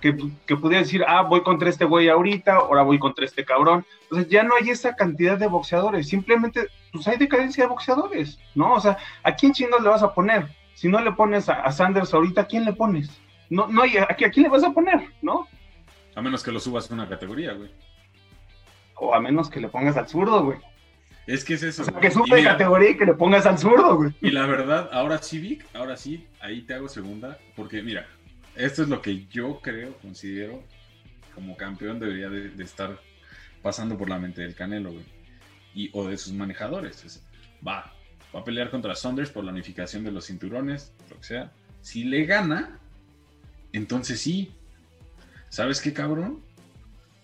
que, que, pudiera decir, ah, voy contra este güey ahorita, ahora voy contra este cabrón. Entonces ya no hay esa cantidad de boxeadores, simplemente, pues hay decadencia de boxeadores, ¿no? O sea, ¿a quién chingados le vas a poner? Si no le pones a, Sanders ahorita, ¿a quién le pones? No, no hay, ¿a, quién le vas a poner, no? A menos que lo subas a una categoría, güey. O a menos que le pongas al zurdo, güey. Es que es eso. que sube de categoría y que le pongas al zurdo, güey. Y la verdad, ahora sí, Vic, ahora sí, ahí te hago segunda. Porque mira, esto es lo que yo creo, considero, como campeón debería de, estar pasando por la mente del Canelo, güey. Y, o de sus manejadores. va, va a pelear contra Saunders por la unificación de los cinturones, lo que sea. Si le gana, entonces sí. ¿Sabes qué, cabrón?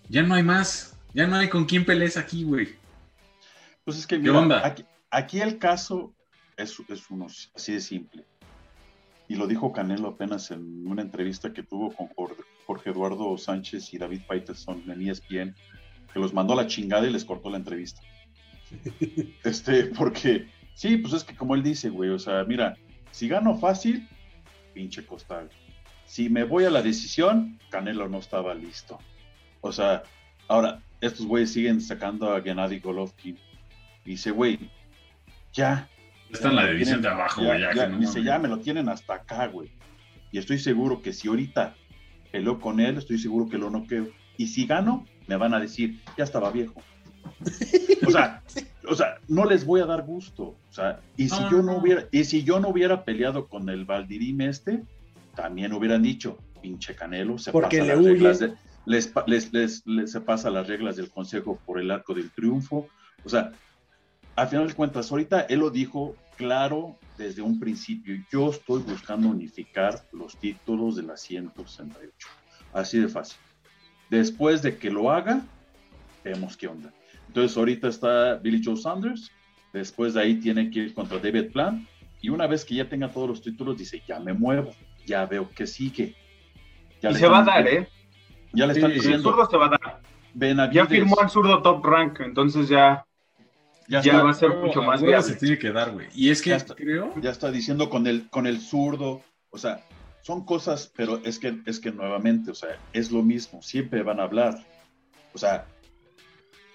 Ya no hay más. Ya no hay con quién pelees aquí, güey. Pues es que, mira, Aquí, el caso es, es uno, así de simple. Y lo dijo Canelo apenas en una entrevista que tuvo con Jorge Eduardo Sánchez y David Faitelson en ESPN, que los mandó a la chingada y les cortó la entrevista. [laughs] este, porque, sí, pues es que como él dice, güey, o sea, mira, si gano fácil, pinche costal. Si me voy a la decisión, Canelo no estaba listo. O sea, ahora, estos güeyes siguen sacando a Gennady Golovkin dice, güey, ya. Está en la división de abajo, güey. Ya, dice, ya me lo tienen hasta acá, güey. Y estoy seguro que si ahorita peleo con él, estoy seguro que lo noqueo. Y si gano, me van a decir, ya estaba viejo. o sea, [laughs] o sea, no les voy a dar gusto. O sea, y si yo no hubiera, y si yo no hubiera peleado con el Valdirim este, también hubieran dicho, pinche Canelo, se Porque pasa las reglas les, les, les, les, se pasa las reglas del Consejo por el arco del triunfo. O sea, al final de cuentas, ahorita él lo dijo claro desde un principio. Yo estoy buscando unificar los títulos de la 168. Así de fácil. Después de que lo haga, vemos qué onda. Entonces, ahorita está Billy Joe Sanders. Después de ahí tiene que ir contra David Plant. Y una vez que ya tenga todos los títulos, dice, ya me muevo, ya veo que sigue. y se va a dar, ¿eh? Ya le están diciendo. El zurdo se va a dar. ya firmó al zurdo top rank, entonces ya. Ya, va a ser mucho más viable. se tiene que dar, güey. Y es que ya está, creo. Ya está diciendo con el, con el zurdo. O sea, son cosas, pero es que, es que nuevamente, o sea, es lo mismo. Siempre van a hablar. O sea,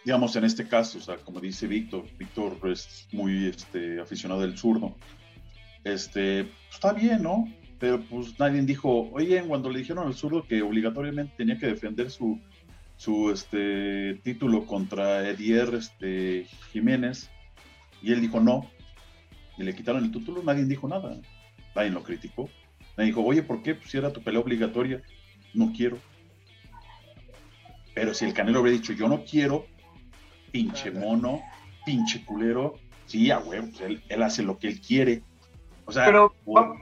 digamos en este caso, o sea, como dice Víctor, Víctor es muy este, aficionado del zurdo. Este, pues, está bien, ¿no? Pero pues nadie dijo, oye, cuando le dijeron al zurdo que obligatoriamente tenía que defender su, su este, título contra Edier este, Jiménez, y él dijo no, y le quitaron el título, nadie dijo nada, nadie lo criticó, nadie dijo, oye, ¿por qué? Pues si era tu pelea obligatoria, no quiero. Pero si el Canelo hubiera dicho, yo no quiero, pinche mono, pinche culero, sí, a huevo, pues, él, él hace lo que él quiere, pero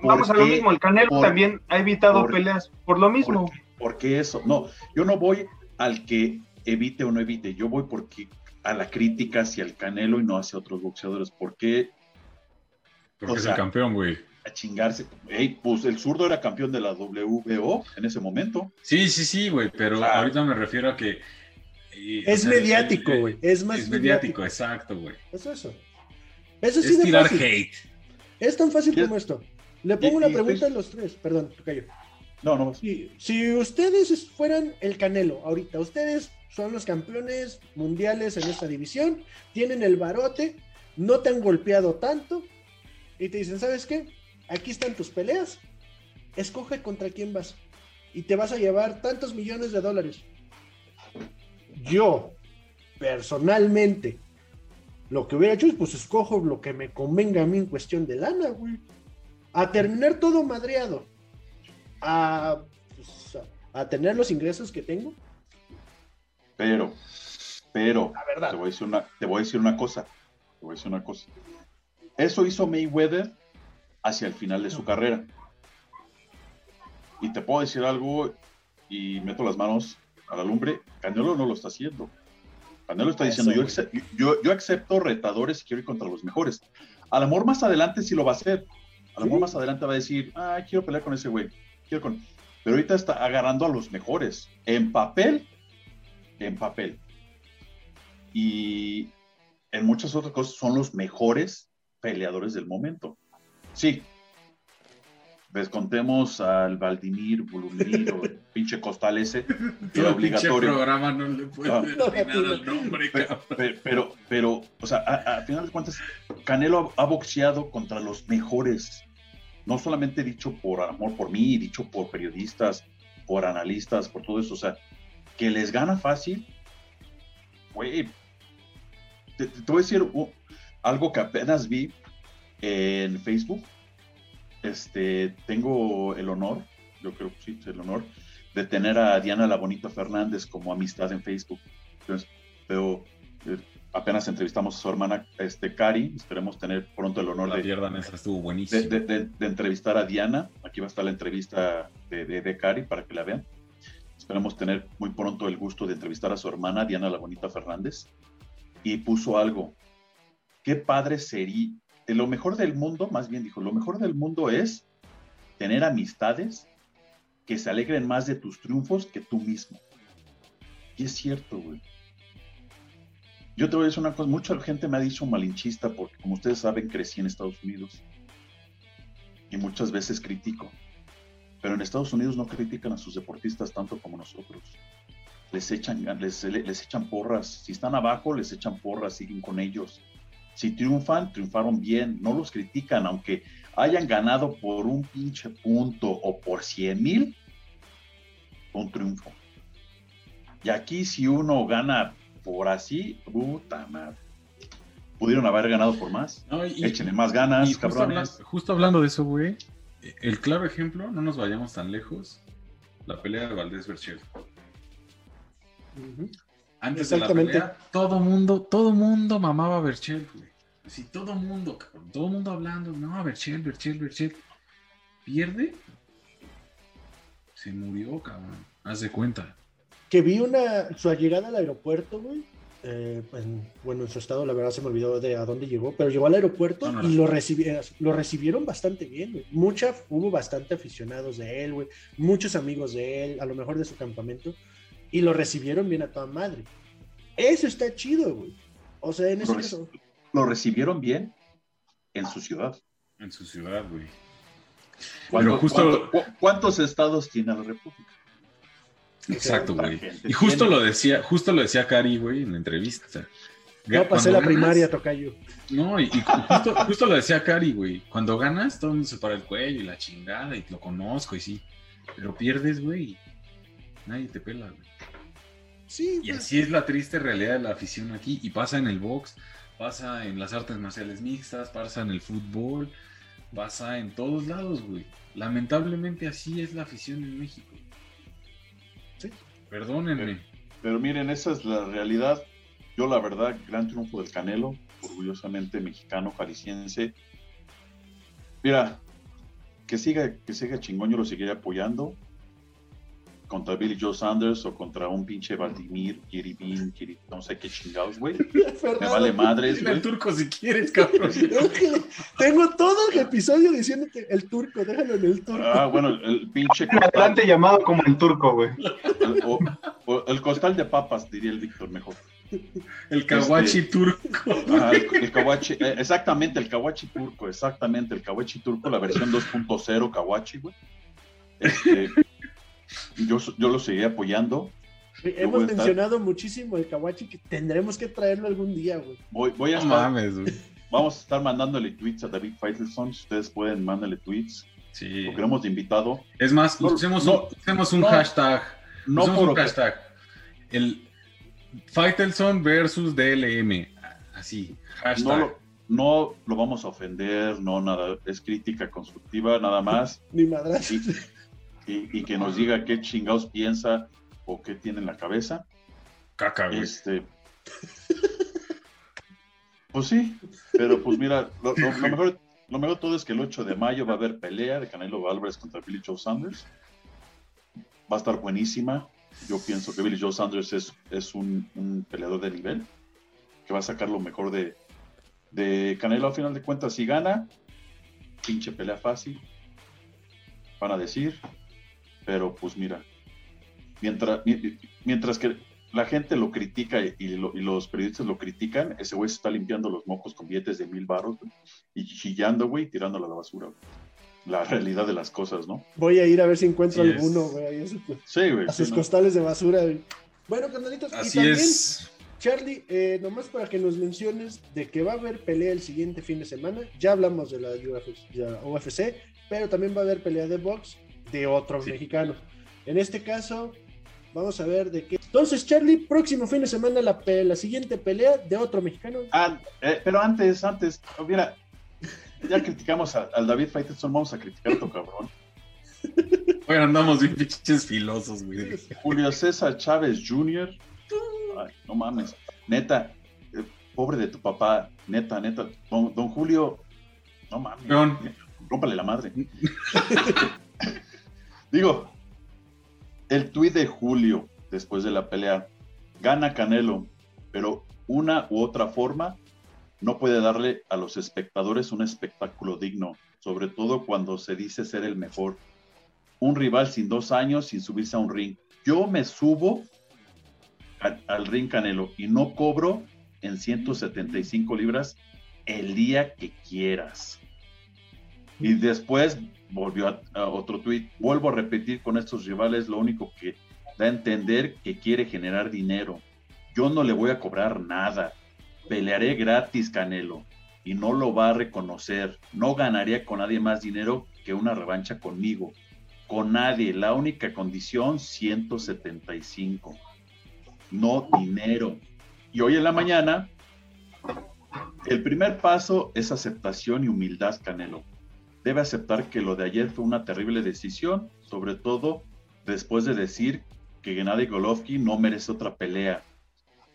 vamos a lo mismo, el Canelo también ha evitado peleas por lo mismo. Porque eso, no, yo no voy al que evite o no evite, yo voy porque a la crítica hacia el Canelo y no hacia otros boxeadores, porque... Porque es el campeón, güey. A chingarse. pues el zurdo era campeón de la WBO en ese momento. Sí, sí, sí, güey, pero ahorita me refiero a que... es mediático, güey. Es más es mediático, exacto, güey. Es eso. Eso sí es tirar hate. Es tan fácil como esto. Le pongo una pregunta a los tres, perdón, callo. No, no. Si, si ustedes fueran el Canelo ahorita, ustedes son los campeones mundiales en esta división, tienen el barote, no te han golpeado tanto y te dicen, ¿sabes qué? Aquí están tus peleas, escoge contra quién vas y te vas a llevar tantos millones de dólares. Yo, personalmente, lo que hubiera hecho es, pues escojo lo que me convenga a mí en cuestión de lana, güey. A terminar todo madreado. A, pues, a, tener los ingresos que tengo. Pero, pero, Te, voy a decir una, te voy a decir una cosa. Te voy a decir una cosa. Eso hizo Mayweather hacia el final de su carrera. Y te puedo decir algo y meto las manos a la lumbre. Canelo no lo está haciendo. Canelo está diciendo, yo, yo, acepto retadores y quiero ir contra los mejores. A lo mejor más adelante sí lo va a hacer. A lo mejor más adelante va a decir, ah, quiero pelear con ese güey. Quiero con... Pero ahorita está agarrando a los mejores. En papel, en papel. Y en muchas otras cosas son los mejores peleadores del momento. Sí, descontemos al Valdimir, Bulumir o el pinche costal ese, [laughs] que era obligatorio. programa no le puede ah. al nombre, pero, pero, o sea, a, final de cuentas, Canelo ha, boxeado contra los mejores, no solamente dicho por amor por mí, dicho por periodistas, por analistas, por todo eso, o sea, que les gana fácil, güey, te, te, voy a decir algo que apenas vi en Facebook, este, tengo el honor, yo creo que sí, el honor, de tener a Diana La Bonita Fernández como amistad en Facebook. Entonces, veo, eh, apenas entrevistamos a su hermana este, Cari, esperemos tener pronto el honor de, estuvo buenísimo. De, entrevistar a Diana. Aquí va a estar la entrevista de, de, Cari para que la vean. Esperemos tener muy pronto el gusto de entrevistar a su hermana, Diana La Bonita Fernández. Y puso algo. Qué padre sería, lo mejor del mundo, más bien dijo, lo mejor del mundo es tener amistades que se alegren más de tus triunfos que tú mismo. Y es cierto, güey. Yo te voy a decir una cosa, mucha gente me ha dicho malinchista porque como ustedes saben crecí en Estados Unidos y muchas veces critico. Pero en Estados Unidos no critican a sus deportistas tanto como nosotros. Les echan, les, les echan porras. Si están abajo, les echan porras, siguen con ellos si triunfan, triunfaron bien, no los critican, aunque hayan ganado por un pinche punto o por 100 mil, un triunfo. Y aquí si uno gana por así, puta madre. Pudieron haber ganado por más. No, Échenle más ganas, justo cabrones. justo hablando de eso, güey, el claro ejemplo, no nos vayamos tan lejos, la pelea de Valdés Berchel. Antes de la pelea, todo mundo, todo mundo mamaba a Berchel, güey. Sí, todo mundo, cabrón, todo mundo hablando, no, Berchel, Berchel, Berchel. Pierde, se murió, cabrón. Haz de cuenta. Que vi una, su llegada al aeropuerto, güey. eh, bueno, en su estado, la verdad se me olvidó de a dónde llegó, pero llegó al aeropuerto y lo, recibieron, lo recibieron bastante bien, güey. Mucha, hubo bastante aficionados de él, güey, muchos amigos de él, a lo mejor de su campamento, y lo recibieron bien a toda madre. Eso está chido, güey. O sea, en ese lo, caso. Lo recibieron bien en su ciudad. En su ciudad, güey. ¿Cuántos estados tiene la República? Exacto, güey. Y justo lo decía, justo lo decía Cari, güey, en la entrevista. no pasé la primaria, Tocayo. No, y, justo, lo decía Cari, güey. Cuando ganas, todo el mundo se para el cuello y la chingada, y lo conozco, y sí. Pero pierdes, güey. Nadie te pela, güey. Sí. Y pues. así es la triste realidad de la afición aquí. Y pasa en el box, pasa en las artes marciales mixtas, pasa en el fútbol, pasa en todos lados, güey. Lamentablemente así es la afición en México. Perdónenme. Pero, miren, esa es la realidad. Yo, la verdad, gran triunfo del Canelo, orgullosamente mexicano, jalisciense. Mira, que siga, que siga chingón, yo lo seguiré apoyando contra Billy Joe Sanders o contra un pinche Vladimir, Kiribin, Kiri, no sé qué chingados, güey. [laughs] Me vale madres, güey. El turco si quieres, cabrón. [laughs] tengo todo el episodio diciéndote el turco, déjalo en el turco. Ah, bueno, el, pinche. Un atlante llamado como el turco, güey. El, costal de papas, diría el Víctor mejor. El kawachi este, turco. Ah, el, kawachi, eh, exactamente, el kawachi turco, exactamente, el kawachi turco, la versión 2.0 kawachi, güey. Este, yo, yo lo seguiré apoyando. hemos mencionado muchísimo el Kawachi que tendremos que traerlo algún día, güey. Voy, voy a estar, Vamos a estar mandándole tweets a David Faitelson. Si ustedes pueden, mándale tweets. Sí. Lo queremos de invitado. Es más, usemos, un, hashtag. No por un hashtag. El Faitelson versus DLM. Así, hashtag. No lo, vamos a ofender, no nada. Es crítica constructiva, nada más. Ni madras y, que nos diga qué chingados piensa o qué tiene en la cabeza. Caca, Este. [laughs] Pues sí, pero pues mira, lo, mejor, lo mejor todo es que el 8 de mayo va a haber pelea de Canelo Álvarez contra Billy Joe Sanders. Va a estar buenísima. Yo pienso que Billy Joe Sanders es, es un, peleador de nivel, que va a sacar lo mejor de, de Canelo a final de cuentas. Si gana, pinche pelea fácil, van a decir, pero pues mira, mientras, mientras que la gente lo critica y, los periodistas lo critican, ese güey se está limpiando los mocos con billetes de mil baros y chillando, güey, tirándolo a la basura. La realidad de las cosas, ¿no? Voy a ir a ver si encuentro alguno, güey, sí, güey. A sus costales de basura. Bueno, canalitos, y también, es. Charlie, eh, nomás para que nos menciones de que va a haber pelea el siguiente fin de semana. Ya hablamos de la UFC, pero también va a haber pelea de box de otros mexicanos. En este caso, vamos a ver de qué. Entonces, Charlie, próximo fin de semana la, la siguiente pelea de otro mexicano. Ah, eh, pero antes, antes, mira, ya criticamos al David Faitelson, vamos a criticar a otro cabrón. Bueno, andamos bien pinches filosos, güey. Julio César Chávez Jr. Ay, no mames. Neta, eh, pobre de tu papá, neta, neta. Don, don Julio, no mames. Rómpale la madre. [laughs] Digo, el tuit de Julio, después de la pelea, gana Canelo, pero una u otra forma no puede darle a los espectadores un espectáculo digno, sobre todo cuando se dice ser el mejor. Un rival sin dos años, sin subirse a un ring. Yo me subo al, ring Canelo y no cobro en 175 libras el día que quieras. Y después volvió a, otro tuit, vuelvo a repetir con estos rivales, lo único que da a entender que quiere generar dinero. Yo no le voy a cobrar nada. Pelearé gratis, Canelo, y no lo va a reconocer. No ganaría con nadie más dinero que una revancha conmigo. Con nadie. La única condición, 175. No dinero. Y hoy en la mañana, el primer paso es aceptación y humildad, Canelo debe aceptar que lo de ayer fue una terrible decisión, sobre todo después de decir que Gennady Golovkin no merece otra pelea.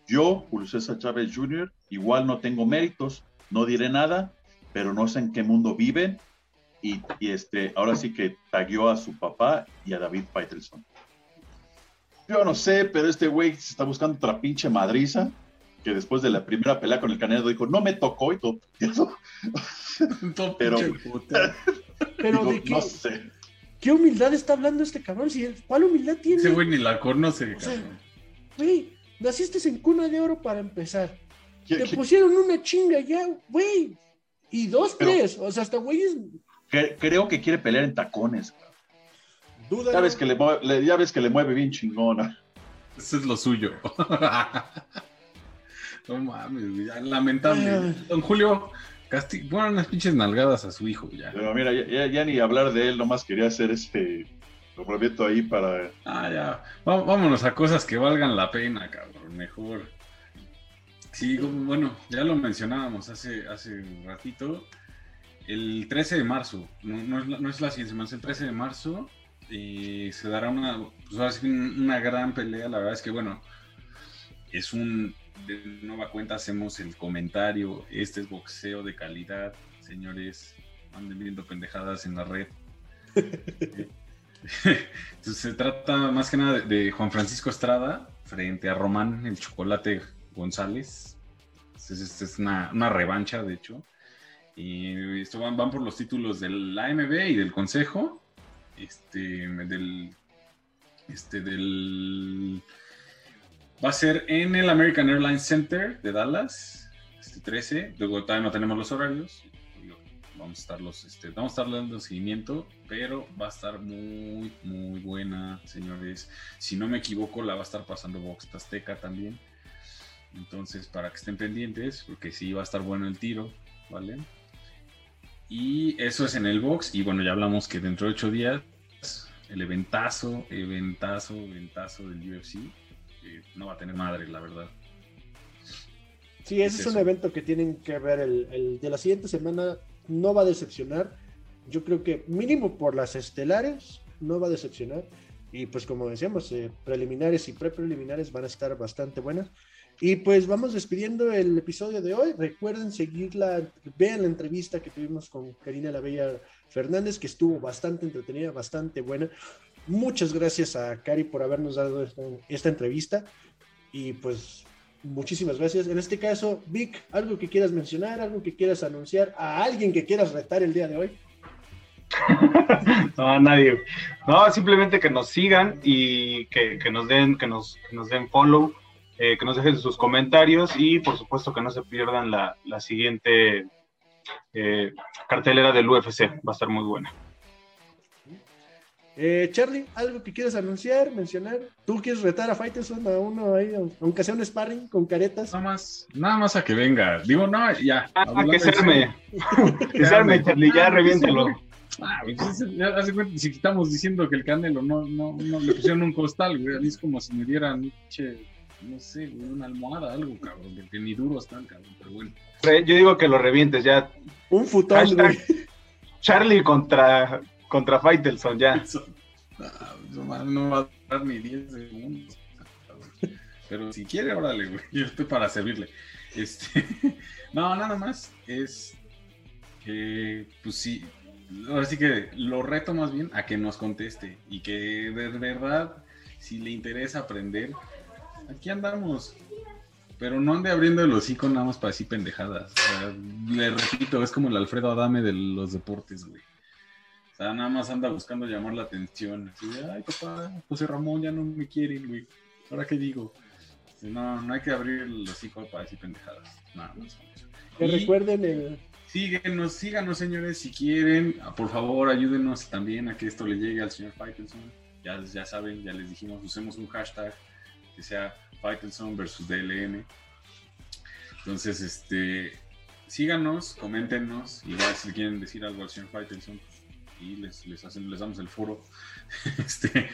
Yo, Julio Chávez Jr., igual no tengo méritos, no diré nada, pero no sé en qué mundo viven. Y, este, ahora sí que tagueó a su papá y a David Faitelson. Yo no sé, pero este güey se está buscando otra pinche madriza. Que después de la primera pelea con el Canelo dijo, no me tocó y todo. [laughs] pero, pero ¿de qué, no sé. ¿Qué humildad está hablando este cabrón? ¿Cuál humildad tiene? Ese güey ni la conoce, Güey, naciste en cuna de oro para empezar. Te pusieron una chinga ya, güey. Y dos, tres. O sea, hasta güeyes. Creo que quiere pelear en tacones. Duda. Ya ves, que le, ya ves que le mueve bien chingona. Eso es lo suyo. [laughs] no mames, ya, lamentable. Don Julio, bueno, unas pinches nalgadas a su hijo ya. Pero mira, ya, ni hablar de él, nomás quería hacer este prometo ahí para. Ah, ya. Vámonos a cosas que valgan la pena, cabrón. Mejor. Sí, bueno, ya lo mencionábamos hace, hace un ratito. El 13 de marzo, no, es, la, no es la siguiente semana, es el 13 de marzo y se dará una, pues una gran pelea. La verdad es que, bueno, es un, de nueva cuenta hacemos el comentario, este es boxeo de calidad, señores, anden viendo pendejadas en la red. [laughs] Entonces se trata más que nada de, Juan Francisco Estrada frente a Román el Chocolate González. Esta es una, una, revancha, de hecho. Y esto van, van, por los títulos del AMB y del Consejo. Este, del, este, del Va a ser en el American Airlines Center de Dallas, este 13. Luego todavía no tenemos los horarios. Vamos a estar los, este, vamos a estar dando seguimiento, pero va a estar muy, muy buena, señores. Si no me equivoco, la va a estar pasando Box Azteca también. Entonces, para que estén pendientes, porque sí va a estar bueno el tiro, ¿vale? Y eso es en el box. Y bueno, ya hablamos que dentro de ocho días, el eventazo, eventazo, eventazo del UFC no va a tener madre, la verdad. Sí, ese es, un evento que tienen que ver. El, de la siguiente semana no va a decepcionar. Yo creo que mínimo por las estelares no va a decepcionar. Y pues como decíamos, eh, preliminares y pre-preliminares van a estar bastante buenas. Y pues vamos despidiendo el episodio de hoy. Recuerden seguirla, vean la entrevista que tuvimos con Karina La Bella Fernández, que estuvo bastante entretenida, bastante buena. Muchas gracias a Cari por habernos dado esta, entrevista y pues muchísimas gracias. En este caso, Vic, algo que quieras mencionar, algo que quieras anunciar, a alguien que quieras retar el día de hoy. [laughs] no, a nadie. No, simplemente que nos sigan y que, nos den, que nos, nos den follow, eh, que nos dejen sus comentarios y por supuesto que no se pierdan la, siguiente eh, cartelera del UFC. Va a estar muy buena. Eh, Charlie, ¿algo que quieras anunciar, mencionar? ¿Tú quieres retar a Fighterson a uno ahí, aunque sea un sparring con caretas? Nada más, nada más a que venga. Digo, no, ya. Ah, que se arme. [laughs] que se arme, Charlie, ya reviéntelo. Ah, pues, hace cuenta, si estamos diciendo que el Canelo no, no, no le pusieron un costal, güey, a mí es como si me dieran, che, no sé, una almohada, algo, cabrón, que ni duro están, cabrón, pero bueno. Yo digo que lo revientes ya. Un futón, güey. Charlie contra contra Faitelson, ya. No, va a dar ni 10 segundos. Pero si quiere, órale, güey. Yo estoy para servirle. Este, [laughs] no, nada más. Es que, pues sí. Ahora sí que lo reto más bien a que nos conteste. Y que de verdad, si le interesa aprender, aquí andamos. Pero no ande abriendo el hocico nada más para así pendejadas. le repito, es como el Alfredo Adame de los deportes, güey nada más anda buscando llamar la atención. Así ay, papá, José Ramón ya no me quiere, güey. ¿Ahora qué digo? No, no hay que abrir los hocico para decir pendejadas. Nada más. Que recuerden el... Síguenos, síganos, señores, si quieren. Ah, por favor, ayúdenos también a que esto le llegue al señor Faitelson. Ya, ya saben, ya les dijimos, usemos un hashtag que sea Faitelson versus DLN. Entonces, este, síganos, coméntenos. Igual si quieren decir algo al señor Faitelson, les, les, hacen, les damos el foro. [laughs] este,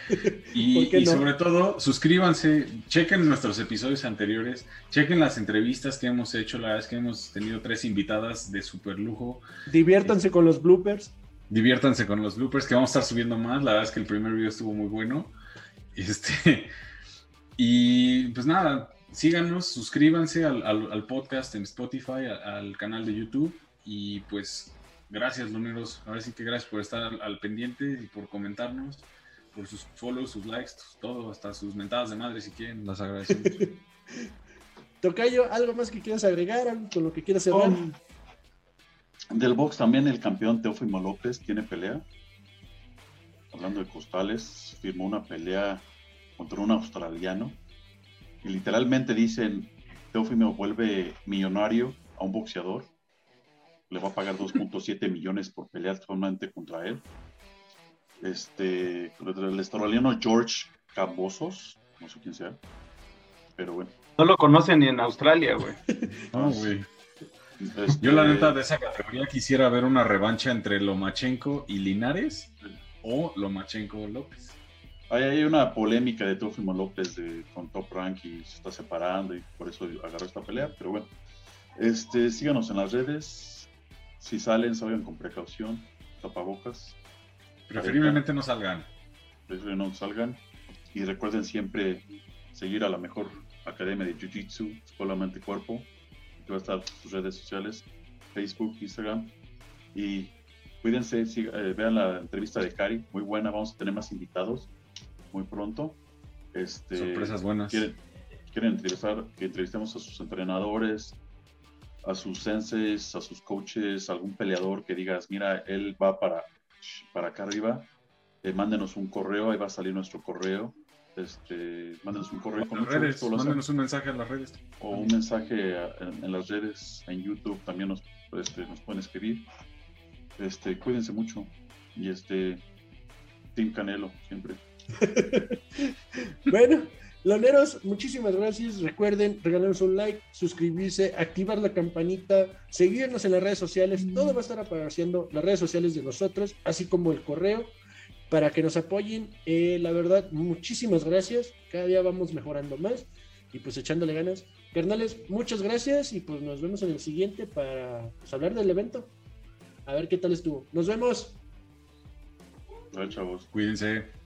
y, sobre todo, suscríbanse, chequen nuestros episodios anteriores, chequen las entrevistas que hemos hecho. La verdad es que hemos tenido tres invitadas de super lujo. Diviértanse con los bloopers. Diviértanse con los bloopers que vamos a estar subiendo más. La verdad es que el primer video estuvo muy bueno. Este, [laughs] y pues nada, síganos, suscríbanse al, al, podcast en Spotify, al canal de YouTube y pues Gracias, Luneros. Ahora sí que gracias por estar al, pendiente y por comentarnos, por sus follows, sus likes, todo, hasta sus mentadas de madre si quieren, las agradecemos. [laughs] Tocayo, ¿algo más que quieras agregar? con lo que quieras cerrar? Um, del box también el campeón Teófimo López tiene pelea. Hablando de costales, firmó una pelea contra un australiano. Y literalmente dicen, Teófimo vuelve millonario a un boxeador. Le va a pagar 2.7 millones por pelear solamente contra él. Este, el australiano George Cabosos, no sé quién sea, pero bueno. No lo conocen ni en Australia, güey. [laughs] No, güey. Este, Yo la neta de esa categoría quisiera ver una revancha entre Lomachenko y Linares o Lomachenko López. Hay, una polémica de Teofimo López de, con Top Rank y se está separando y por eso agarró esta pelea, pero bueno. Este, síganos en las redes. Si salen, salgan con precaución, tapabocas. Preferiblemente no salgan. Preferiblemente no salgan. Y recuerden siempre seguir a la mejor academia de Jiu-Jitsu, Escuela Mente Cuerpo va a estar sus redes sociales, Facebook, Instagram. Y cuídense, eh, vean la entrevista de Cari, muy buena, vamos a tener más invitados muy pronto. Este, Sorpresas buenas. Quieren, quieren entrevistar, que entrevistemos a sus entrenadores, a sus senses, a sus coaches, algún peleador que digas, mira, él va para, para acá arriba, eh, mándenos un correo, ahí va a salir nuestro correo este, mándenos un correo con redes, mándenos un mensaje en las redes. O un mensaje en, las redes, en YouTube también nos, este, nos pueden escribir. Este, cuídense mucho. Y este, Team Canelo, siempre. [laughs] bueno, loneros, muchísimas gracias. Recuerden regalarnos un like, suscribirse, activar la campanita, seguirnos en las redes sociales. Todo va a estar apareciendo las redes sociales de nosotros, así como el correo para que nos apoyen. Eh, la verdad, muchísimas gracias. Cada día vamos mejorando más y pues echándole ganas. Carnales, muchas gracias y pues nos vemos en el siguiente para pues, hablar del evento. A ver qué tal estuvo. Nos vemos. Chavos. Cuídense.